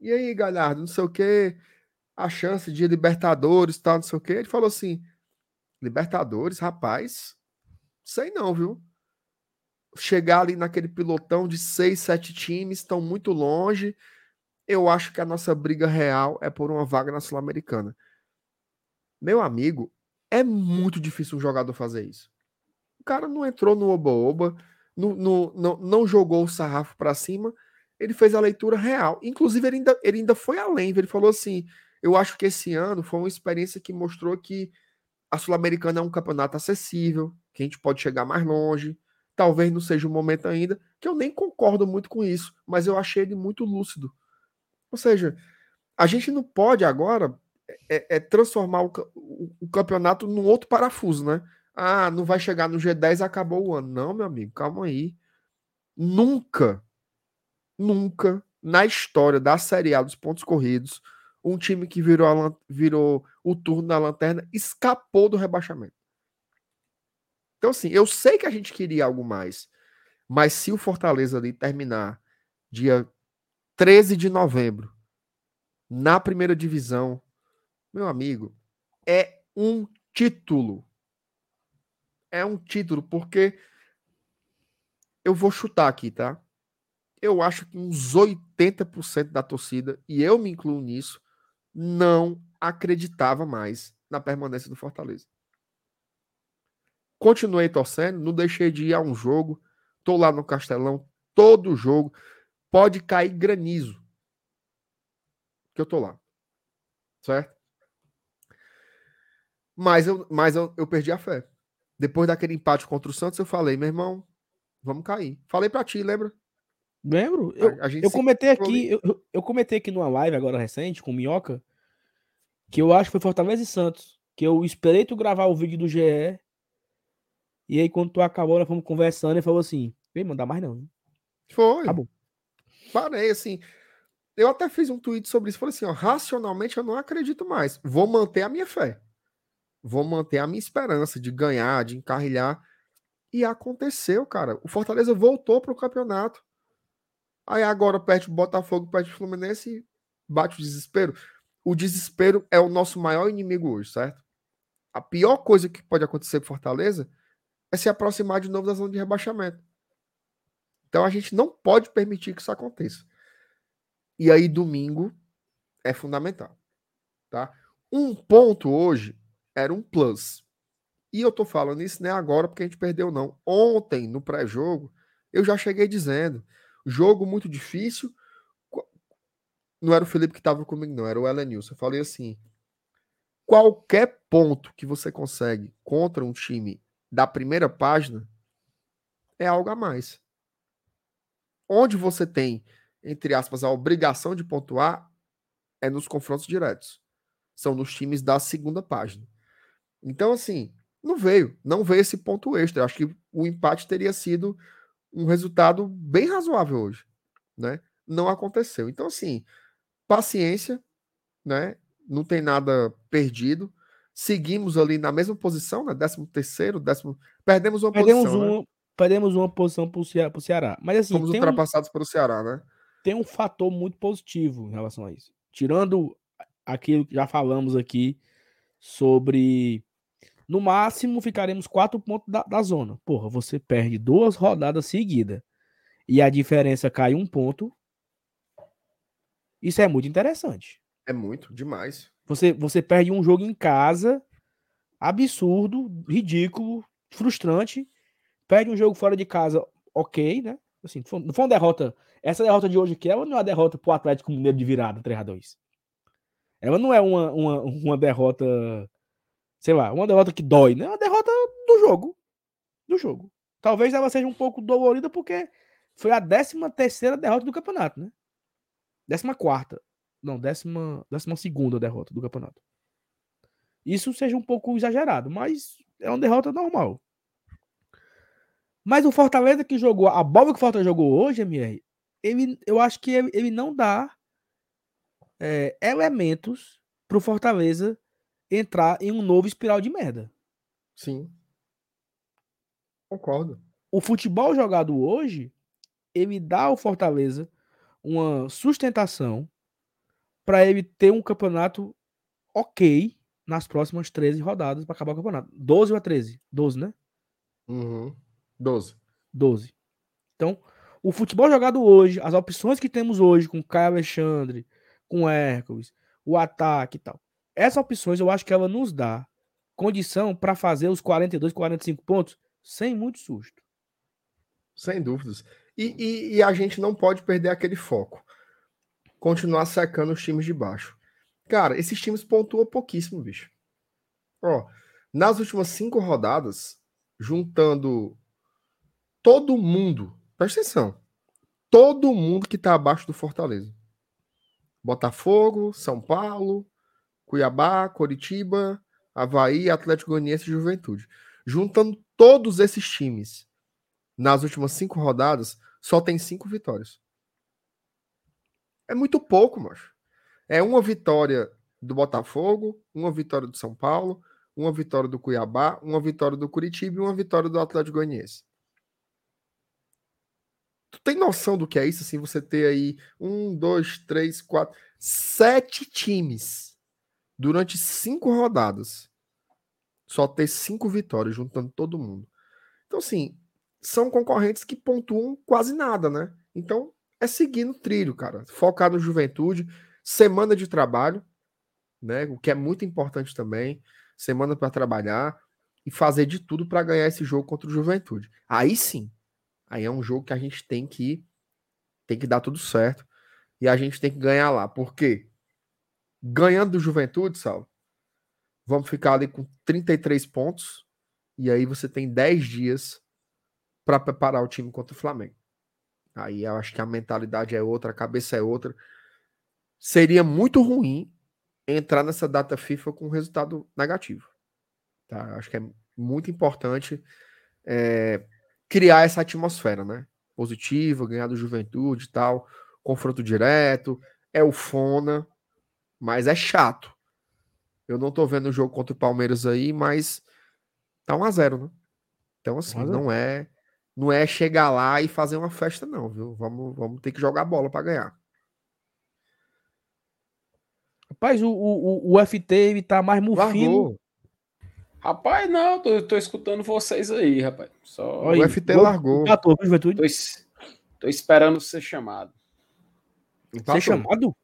E aí, Galhardo, não sei o que, a chance de Libertadores, tal, não sei o que. Ele falou assim: Libertadores, rapaz, sei não, viu? Chegar ali naquele pilotão de seis, sete times, estão muito longe. Eu acho que a nossa briga real é por uma vaga na Sul-Americana. Meu amigo, é muito difícil um jogador fazer isso. O cara não entrou no oba-oba, no, no, não, não jogou o sarrafo para cima, ele fez a leitura real. Inclusive, ele ainda, ele ainda foi além, ele falou assim: eu acho que esse ano foi uma experiência que mostrou que a Sul-Americana é um campeonato acessível, que a gente pode chegar mais longe. Talvez não seja o momento ainda, que eu nem concordo muito com isso, mas eu achei ele muito lúcido. Ou seja, a gente não pode agora é, é transformar o, o, o, campeonato num outro parafuso, né? Ah, não vai chegar no G10 acabou o ano. Não, meu amigo, calma aí. Nunca, nunca na história da Série A dos pontos corridos, um time que virou, a, virou o turno da lanterna escapou do rebaixamento. Então, assim, eu sei que a gente queria algo mais, mas se o Fortaleza ali terminar dia 13 de novembro na primeira divisão, meu amigo, é um título. É um título, porque eu vou chutar aqui, tá? Eu acho que uns 80% da torcida, e eu me incluo nisso, não acreditava mais na permanência do Fortaleza. Continuei torcendo, não deixei de ir a um jogo, tô lá no Castelão, todo jogo, pode cair granizo, que eu tô lá, certo? Mas eu, mas eu, eu perdi a fé. Depois daquele empate contra o Santos, eu falei, meu irmão, vamos cair. Falei para ti, lembra? Lembro. Eu, a, a eu comentei aqui, eu, eu comentei aqui numa live agora recente com o Minhoca, que eu acho que foi Fortaleza e Santos, que eu esperei tu gravar o vídeo do GE, e aí quando tu acabou, nós fomos conversando, e falou assim, vem mandar mais não. Foi. Acabou. Parei, assim, eu até fiz um tweet sobre isso, falei assim, ó, racionalmente eu não acredito mais, vou manter a minha fé, vou manter a minha esperança de ganhar, de encarrilhar, e aconteceu, cara, o Fortaleza voltou pro campeonato, Aí agora perde o Botafogo, perde o Fluminense e bate o desespero. O desespero é o nosso maior inimigo hoje, certo? A pior coisa que pode acontecer com Fortaleza é se aproximar de novo da zona de rebaixamento. Então a gente não pode permitir que isso aconteça. E aí domingo é fundamental, tá? Um ponto hoje era um plus. E eu tô falando isso não é agora porque a gente perdeu não. Ontem no pré-jogo eu já cheguei dizendo Jogo muito difícil. Não era o Felipe que estava comigo, não, era o Elenilson. Eu falei assim: qualquer ponto que você consegue contra um time da primeira página é algo a mais. Onde você tem, entre aspas, a obrigação de pontuar é nos confrontos diretos. São nos times da segunda página. Então, assim, não veio. Não veio esse ponto extra. Eu acho que o empate teria sido um resultado bem razoável hoje, né? Não aconteceu. Então, assim, paciência, né? Não tem nada perdido. Seguimos ali na mesma posição, né? Décimo terceiro, décimo... Perdemos uma perdemos posição, um, né? Perdemos uma posição para o Ceará. Mas assim... Fomos ultrapassados um, pelo Ceará, né? Tem um fator muito positivo em relação a isso. Tirando aquilo que já falamos aqui sobre no máximo, ficaremos quatro pontos da, da zona. Porra, você perde duas rodadas seguidas e a diferença cai um ponto. Isso é muito interessante. É muito, demais. Você, você perde um jogo em casa, absurdo, ridículo, frustrante. Perde um jogo fora de casa, ok, né? Assim, não foi uma derrota. Essa derrota de hoje aqui ela não é uma derrota pro Atlético Mineiro de virada 3x2. Ela não é uma, uma, uma derrota sei lá, uma derrota que dói, né? Uma derrota do jogo. Do jogo. Talvez ela seja um pouco dolorida porque foi a 13 terceira derrota do campeonato, né? Décima quarta. Não, décima, décima segunda derrota do campeonato. Isso seja um pouco exagerado, mas é uma derrota normal. Mas o Fortaleza que jogou, a bola que o Fortaleza jogou hoje, MR, ele, eu acho que ele, ele não dá é, elementos para o Fortaleza entrar em um novo espiral de merda. Sim. Concordo. O futebol jogado hoje, ele dá ao Fortaleza uma sustentação para ele ter um campeonato ok nas próximas 13 rodadas para acabar o campeonato. 12 ou 13? 12, né? Uhum. 12. 12. Então, o futebol jogado hoje, as opções que temos hoje com Caio Alexandre, com Hércules, o ataque e tal. Essas opções eu acho que ela nos dá condição para fazer os 42, 45 pontos sem muito susto. Sem dúvidas. E, e, e, a gente não pode perder aquele foco. Continuar secando os times de baixo. Cara, esses times pontuam pouquíssimo, bicho. Ó, nas últimas cinco rodadas, juntando todo mundo, presta atenção, todo mundo que tá abaixo do Fortaleza. Botafogo, São Paulo, Cuiabá, Coritiba, Havaí, Atlético Goianiense e Juventude. Juntando todos esses times nas últimas cinco rodadas, só tem cinco vitórias. É muito pouco, macho. É uma vitória do Botafogo, uma vitória do São Paulo, uma vitória do Cuiabá, uma vitória do Curitiba e uma vitória do Atlético Goianiense. Tu tem noção do que é isso? Assim, você ter aí um, dois, três, quatro, sete times durante cinco rodadas. Só ter cinco vitórias, juntando todo mundo. Então, assim, são concorrentes que pontuam quase nada, né? Então, é seguir no trilho, cara. Focar no juventude semana de trabalho, né? O que é muito importante também, semana para trabalhar e fazer de tudo para ganhar esse jogo contra o Juventude. Aí sim, aí é um jogo que a gente tem que tem que dar tudo certo e a gente tem que ganhar lá. Por quê? Ganhando do Juventude, Sal, vamos ficar ali com 33 pontos e aí você tem 10 dias para preparar o time contra o Flamengo. Aí eu acho que a mentalidade é outra, a cabeça é outra seria muito ruim entrar nessa data FIFA com resultado negativo. Tá? Acho que é muito importante é, criar essa atmosfera, né? Positiva, ganhar do juventude e tal, confronto direto, é o Fona, mas é chato. Eu não tô vendo o jogo contra o Palmeiras aí, mas tá 1 a 0 né? Então, assim, não é não é chegar lá e fazer uma festa, não, viu? Vamos, vamos ter que jogar bola para ganhar. Rapaz, o, o, o FT ele tá mais mufino. Rapaz, não, tô, tô escutando vocês aí, rapaz. Só... o FT largou. Empatou, juventude. Tô, tô esperando ser chamado. Empatou. Ser chamado?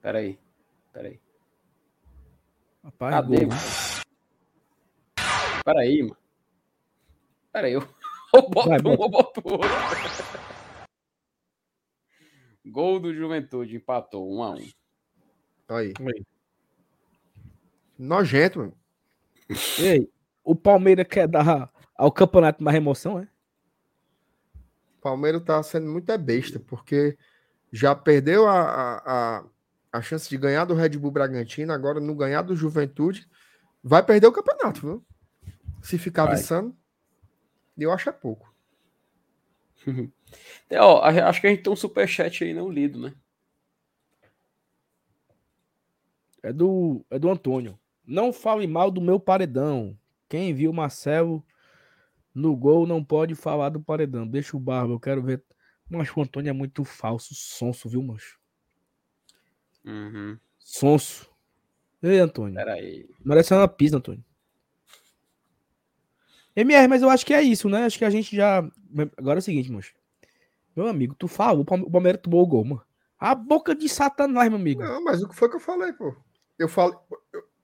Peraí. Peraí. Rapaz, Cadê, gol, mano? Peraí, mano. Peraí, eu, eu boto Vai, um, eu boto outro. Gol do Juventude, empatou, 1 um a 1 um. Aí. aí. Nojento, mano. E aí, o Palmeiras quer dar ao campeonato mais emoção, é? O Palmeiras tá sendo muito é besta, porque já perdeu a, a, a, a, chance de ganhar do Red Bull Bragantino, agora no ganhar do Juventude, vai perder o campeonato, viu? Se ficar avançando, eu acho é pouco. É, ó, acho que a gente tem um superchat aí não lido, né? É do, é do Antônio. Não fale mal do meu paredão. Quem viu Marcelo no gol não pode falar do paredão. Deixa o barba, eu quero ver. Mas o Antônio é muito falso, sonso, viu, mancho? Uhum. Sonso. Ei, Antônio. Peraí. Merece uma pisa, Antônio. MR, mas eu acho que é isso, né? Acho que a gente já. Agora é o seguinte, mancho. Meu amigo, tu falou, o Palmeiras tomou o gol, mano. A boca de Satanás, meu amigo. Não, mas o que foi que eu falei, pô? Eu falei.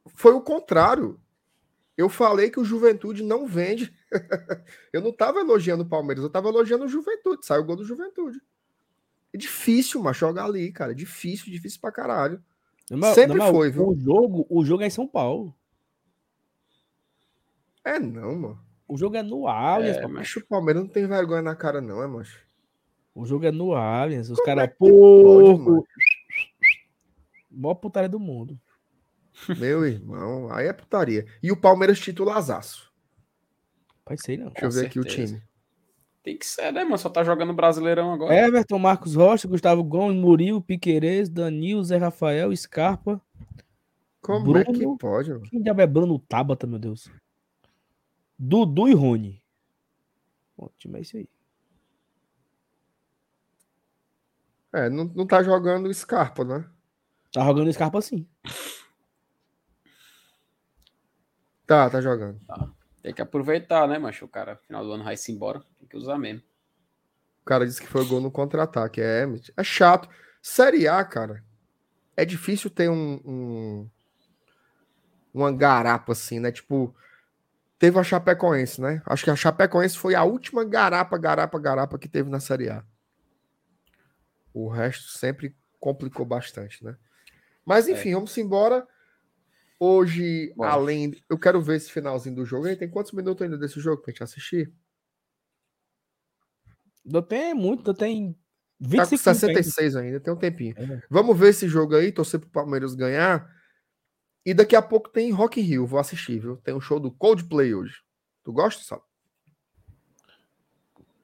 Foi o contrário. Eu falei que o Juventude não vende. eu não tava elogiando o Palmeiras, eu tava elogiando o Juventude. Saiu o gol do Juventude. É difícil, mas jogar ali, cara. É difícil, difícil pra caralho. Não, Sempre não, foi, viu? O jogo, o jogo é em São Paulo. É não, mano. O jogo é no Allianz, é, mas o Palmeiras não tem vergonha na cara, não, é, macho? O jogo é no Allianz. Os caras, é porco. Mó putaria do mundo. Meu irmão, aí é putaria. E o Palmeiras titulazaço. Pode ser, não. Deixa eu ver certeza. aqui o time. Tem que ser, né, mano? Só tá jogando Brasileirão agora. Everton, Marcos Rocha, Gustavo Gomes, Murilo, Piquerez, Danil, Zé Rafael, Scarpa. Como Bruno, é que pode, mano? Quem diabo é Bruno Tabata, meu Deus? Dudu e Rony. O time é isso aí. É, não, não tá jogando Scarpa, né? Tá jogando Scarpa sim. Tá, tá jogando. Tá. Tem que aproveitar, né, macho? O cara, final do ano, vai se embora. Tem que usar mesmo. O cara disse que foi gol no contra-ataque. É, é chato. Série A, cara, é difícil ter um, um uma garapa assim, né? Tipo, teve a Chapecoense, né? Acho que a Chapecoense foi a última garapa, garapa, garapa que teve na Série A. O resto sempre complicou bastante, né? Mas enfim, é. vamos embora. Hoje, Bom. além. Eu quero ver esse finalzinho do jogo. Aí tem quantos minutos ainda desse jogo pra gente assistir? Não tem muito, tem 25 tá com 66 ainda. ainda, tem um tempinho. É. Vamos ver esse jogo aí, torcer pro Palmeiras ganhar. E daqui a pouco tem Rock in Rio, vou assistir, viu? Tem um show do Coldplay hoje. Tu gosta, Sal?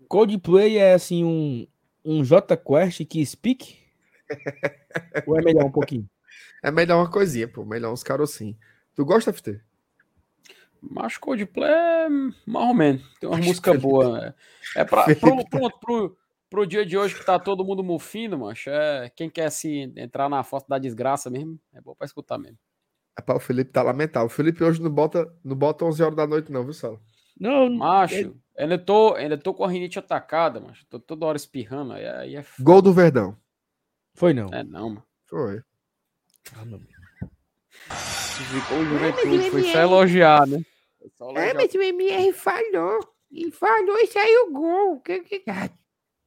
Coldplay é assim um, um J Quest que speak? Ou é melhor um pouquinho? É melhor uma coisinha, pô. Melhor uns carocinhos. Tu gosta, FT? Mas Coldplay é mais ou menos. Tem uma música boa. Né? É pra, pro, pro, pro, pro, dia de hoje que tá todo mundo mufino, macho. É, quem quer se entrar na foto da desgraça mesmo, é bom pra escutar mesmo. Rapaz, o Felipe tá lamentável. O Felipe hoje não bota, não bota 11 horas da noite, não, viu, Sala? Não, macho. Ele... Ainda tô, ainda tô com a rinite atacada, macho. Tô toda hora espirrando. Aí, aí é Gol do Verdão. Foi não. É não, mano. Foi. Ah, meu Ficou o Juventude, foi só elogiar, né? Só elogiar. É, mas o MR falhou. E falhou e saiu o gol. Que, que... Ah,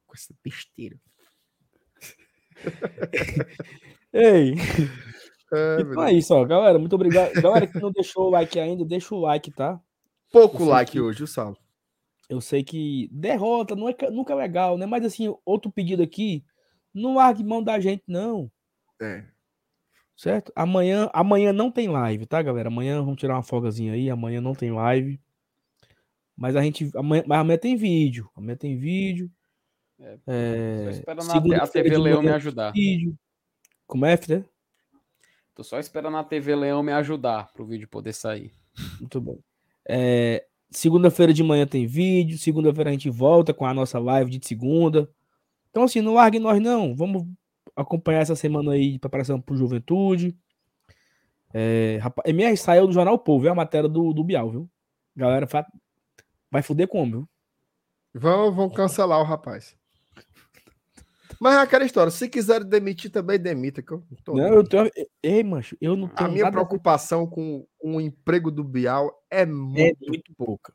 com essa besteira. Ei. É, então é isso, ó. Galera, muito obrigado. Galera que não deixou o like ainda, deixa o like, tá? Pouco like que... hoje, o Sal. Eu sei que derrota não é, nunca é legal, né? Mas assim, outro pedido aqui, não largue mão da gente, não. É. Certo? Amanhã, amanhã não tem live, tá, galera? Amanhã vamos tirar uma folgazinha aí. Amanhã não tem live. Mas a gente. Amanhã, mas amanhã tem vídeo. Amanhã tem vídeo. É, é, esperando a, TV Leão me ajudar. Vídeo. Como é, Fred? Tô só esperando a TV Leão me ajudar pro vídeo poder sair. Muito bom. É, segunda-feira de manhã tem vídeo. Segunda-feira a gente volta com a nossa live de segunda. Então, assim, não largue nós, não. Vamos acompanhar essa semana aí de preparação para o Juventude. É, rapaz, MR saiu do Jornal Povo, viu? A matéria do, do Bial, viu? Galera, vai foder como, viu? Vão, vão cancelar o rapaz. Mas é aquela história, se quiser demitir, também demita. Que eu tô... Não, eu tenho. Ei, mancho, eu não tenho. A minha preocupação com, o emprego do Bial é muito, é muito pouca.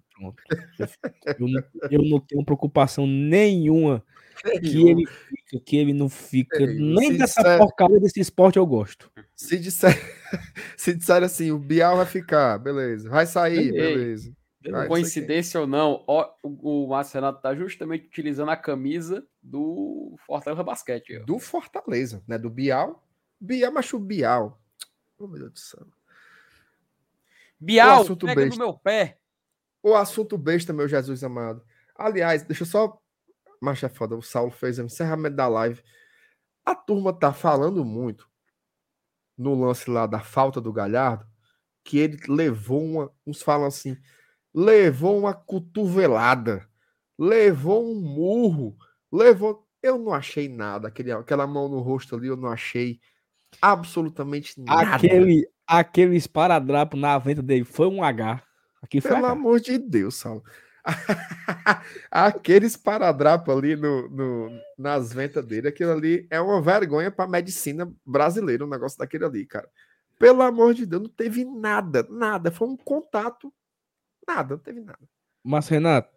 Eu, não, eu não tenho preocupação nenhuma que ele fica, que ele não fica. Nem dessa disser... porcaria desse esporte eu gosto. Se disser, se disser assim, o Bial vai ficar, beleza. Vai sair, Ei, beleza. Vai, coincidência ou não, ó, o, o Márcio Renato tá justamente utilizando a camisa do Fortaleza Basquete. Ó. Do Fortaleza, né? Do Bial. Bial, macho Bial. Oh, meu Deus do céu. Bial, pega besta. no meu pé. O assunto besta, meu Jesus amado. Aliás, deixa eu só mas é foda, o Saulo fez o encerramento da live. A turma tá falando muito no lance lá da falta do Galhardo, que ele levou uma, uns falam assim, levou uma cotovelada, levou um murro, levou, eu não achei nada, aquele, aquela mão no rosto ali, eu não achei absolutamente nada. Aquele, aquele esparadrapo na venta dele foi um H. Aqui foi Pelo H. amor de Deus, Saulo. Aqueles paradrapos ali no, no, nas ventas dele, aquilo ali é uma vergonha para a medicina brasileira, um negócio daquele ali, cara. Pelo amor de Deus, não teve nada, nada. Foi um contato, nada, não teve nada. Mas, Renato.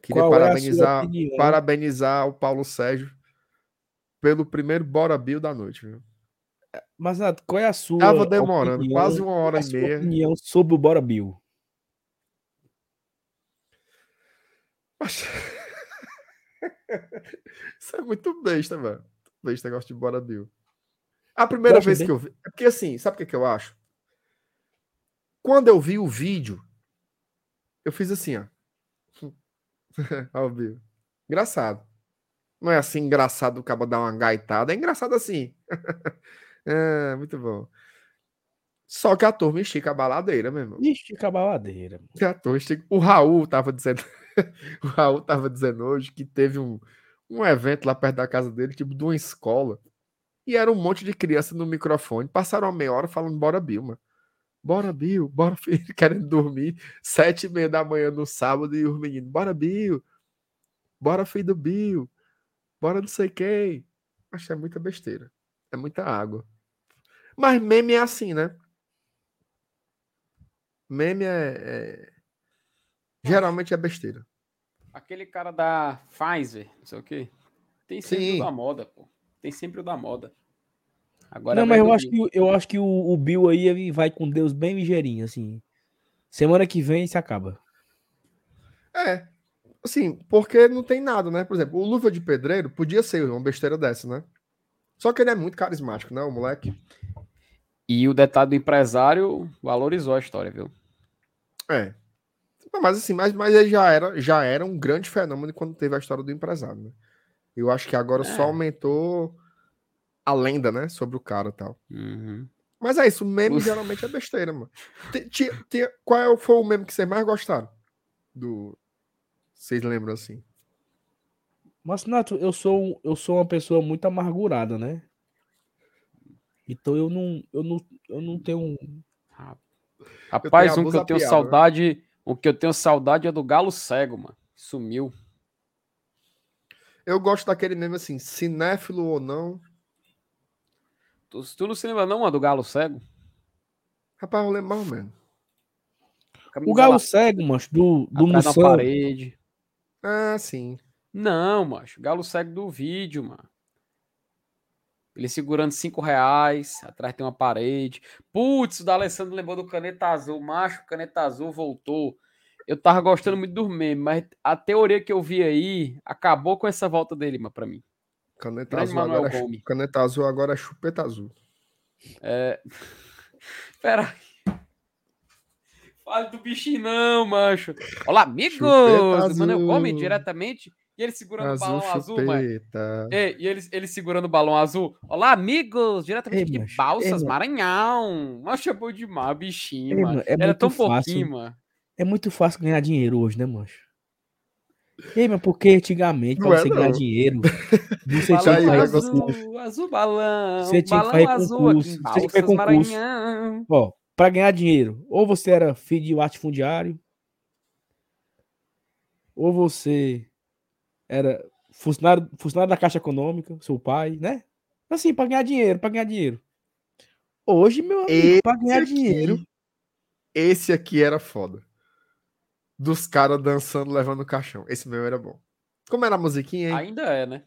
queria é parabenizar, é parabenizar o Paulo Sérgio pelo primeiro Bora Bill da noite, viu? Mas, Renato, qual é a sua. Tava demorando, opinião, quase uma hora e meia. opinião sobre o Bora Bill? Mas... Isso é muito besta, velho. Besta negócio de Bora Bill. A primeira vez bem? que eu vi. É porque assim, sabe o que, que eu acho? Quando eu vi o vídeo, eu fiz assim, ó. Ao vivo. Engraçado. Não é assim engraçado o cabo dar uma gaitada, é engraçado assim. é, muito bom. Só que a turma estica a baladeira, meu irmão. Estica a baladeira. A turma estica... O Raul tava dizendo. o Raul tava dizendo hoje que teve um, um evento lá perto da casa dele, tipo, de uma escola. E era um monte de criança no microfone. Passaram meia hora falando, bora, Bill, mano. Bora, Bill, bora, filho, querendo dormir. Sete e meia da manhã no sábado e os meninos, bora, Bill. Bora, filho do Bill. Bora não sei quem. Acho é muita besteira. É muita água. Mas meme é assim, né? Meme é, é... Geralmente é besteira. Aquele cara da Pfizer, não sei o quê. Tem sempre Sim. o da moda, pô. Tem sempre o da moda. Agora não, mas eu acho, que, eu acho que o, o Bill aí vai com Deus bem ligeirinho, assim. Semana que vem se acaba. É. Assim, porque não tem nada, né? Por exemplo, o Luva de Pedreiro podia ser uma besteira dessa, né? Só que ele é muito carismático, né, o moleque? E o detalhe do empresário valorizou a história, viu? É. Mas assim, mas, mas ele já era, já era um grande fenômeno quando teve a história do empresário, né? Eu acho que agora é. só aumentou a lenda, né? Sobre o cara e tal. Uhum. Mas é isso, meme Uf. geralmente é besteira, mano. qual é foi o meme que vocês mais gostaram? Do. Vocês lembram assim? Mas, Nato, eu sou, eu sou uma pessoa muito amargurada, né? Então eu não, eu não, eu não tenho um. Rapaz, um que eu tenho piada, né? saudade. Né? O que eu tenho saudade é do Galo Cego, mano. Sumiu. Eu gosto daquele meme assim, cinéfilo ou não. Tu, tu não se lembra não, mano, do Galo Cego? Rapaz, eu lembro mais ou menos. O Galo lá... Cego, macho, do, do Moção. parede. Ah, sim. Não, macho. Galo Cego do vídeo, mano. Ele segurando cinco reais, atrás tem uma parede. Putz, o da Alessandro lembrou do Caneta Azul. Macho, Caneta Azul voltou. Eu tava gostando muito do meme, mas a teoria que eu vi aí acabou com essa volta dele, mas pra mim. Caneta azul, agora é, caneta azul agora é chupeta azul. É. Pera Fale do bichinho não, macho. Olá, amigos! Mano, come diretamente e ele segurando azul, o balão chupeta. azul, mano. É, e ele, ele segurando o balão azul. Olá, amigos! Diretamente Ei, de Balsas, Ei, Maranhão. Macho é bom demais, bichinho, Ei, mano. É Era tão fácil. pouquinho, mano. É muito fácil ganhar dinheiro hoje, né, mancho? Ei, mas porque antigamente, para você é, ganhar dinheiro, você balão tinha que azul, azul balão, você tinha que fazer concurso. Você tinha que fazer concurso. Ó, para ganhar dinheiro, ou você era filho de latifundiário, ou você era funcionário, funcionário da Caixa Econômica, seu pai, né? Assim, para ganhar dinheiro, para ganhar dinheiro. Hoje, meu amigo, para ganhar aqui, dinheiro. Esse aqui era foda dos caras dançando, levando o caixão. Esse meu era bom. Como era a musiquinha, hein? Ainda é, né?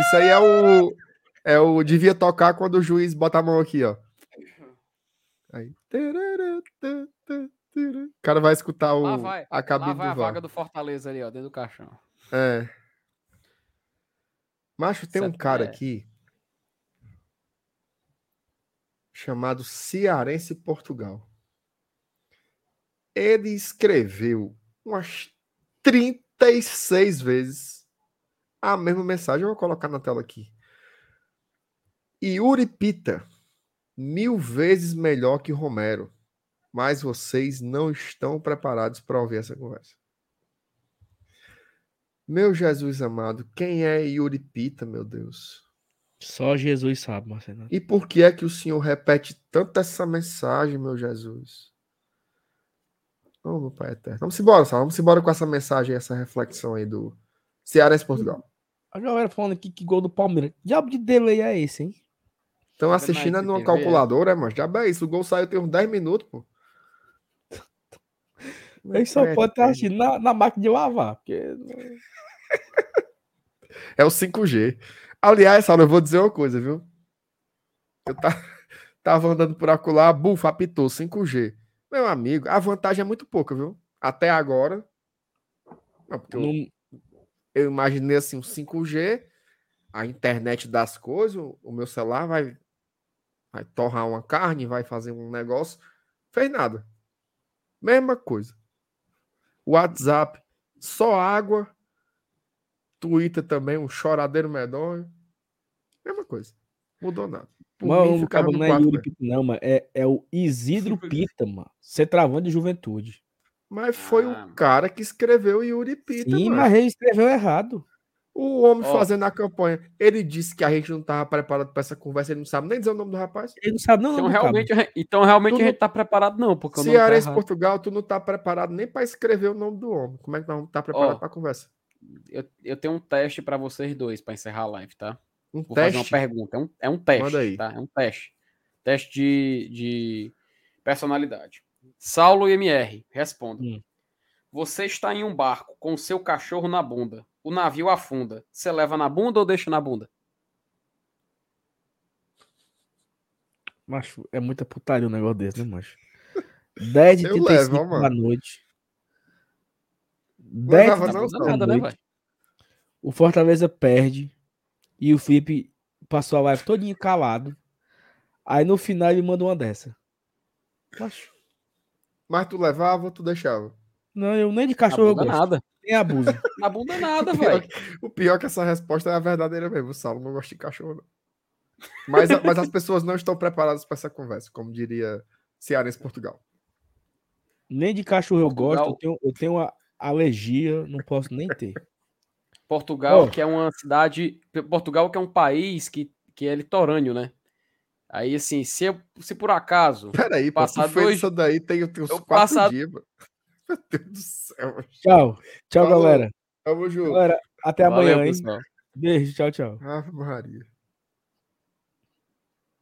Isso aí é o. É o. Devia tocar quando o juiz bota a mão aqui, ó. Aí. O cara vai escutar o. Vai, a cabine lá vai a vaga do Fortaleza ali, ó, dentro do caixão. É. Macho, tem um cara aqui chamado Cearense Portugal. Ele escreveu umas 36 vezes a mesma mensagem. Eu vou colocar na tela aqui. Yuri Pita, mil vezes melhor que Romero, mas vocês não estão preparados para ouvir essa conversa. Meu Jesus amado, quem é Yuri Pita, meu Deus? Só Jesus sabe, Marcelo. E por que é que o Senhor repete tanto essa mensagem, meu Jesus? Oh, meu Pai Eterno. Vamos embora, Sal. Vamos embora com essa mensagem, essa reflexão aí do Ceará e Portugal. A galera falando aqui que gol do Palmeiras. Diabo de delay é esse, hein? Estão assistindo numa calculadora, é, mano. Já é isso. O gol saiu tem uns 10 minutos, pô. Ele só pode estar assistindo na, na máquina de lavar. Porque... é o 5G. Aliás, Saulo, eu vou dizer uma coisa, viu? Eu tá, tava andando por acolá, bufa, apitou 5G. Meu amigo, a vantagem é muito pouca, viu? Até agora. Não... eu, eu, imaginei assim, um 5G, a internet das coisas, o meu celular vai, vai torrar uma carne, vai fazer um negócio. Fez nada. Mesma coisa. WhatsApp, só água. Twitter também, um choradeiro medonho. Mesma coisa. Mudou nada. mano, mim, cara, não é Yuri Pita, não, mano. É, é o Isidro Pita, mano. Você travando de juventude. Mas foi ah, o cara que escreveu Yuri Pita. Sim, mano. mas ele escreveu errado. O homem oh. fazendo a campanha, ele disse que a gente não estava preparado para essa conversa, ele não sabe nem dizer o nome do rapaz. Ele não sabe não. Então realmente, então realmente a gente tá preparado não, porque Se era tá Portugal, tu não tá preparado nem para escrever o nome do homem. Como é que nós vamos estar tá preparados oh, para a conversa? Eu, eu tenho um teste para vocês dois para encerrar a live, tá? Um Vou teste? fazer uma pergunta. É um, é um teste, Manda aí. tá? É um teste. Teste de, de personalidade. Saulo e MR, responda. Hum. Você está em um barco com o seu cachorro na bunda o navio afunda, você leva na bunda ou deixa na bunda? Macho, é muita putaria um negócio desse, né, macho? 10 de 35 da noite. 10 de não, da nada, noite. Né, o Fortaleza perde e o Felipe passou a live todinho calado. Aí no final ele manda uma dessa. Macho. Mas tu levava ou tu deixava? Não, eu nem de cachorro eu gosto. nada. Nem abuso. Na bunda nada, velho. O pior é que essa resposta é a verdadeira mesmo. O Saulo não gosta de cachorro, não. Mas, mas as pessoas não estão preparadas para essa conversa, como diria Cearense Portugal. Nem de cachorro eu gosto, eu tenho, eu tenho uma alergia, não posso nem ter. Portugal, oh. que é uma cidade. Portugal, que é um país que, que é litorâneo, né? Aí, assim, se, se por acaso. Peraí, passar dois... isso daí tem, tem uns quatro passar... dias. Mano. Meu Deus do céu. Tchau. Tchau, Falou. galera. Tamo junto. Galera, até Valeu, amanhã, hein? Pessoal. Beijo, tchau, tchau. Ave Maria.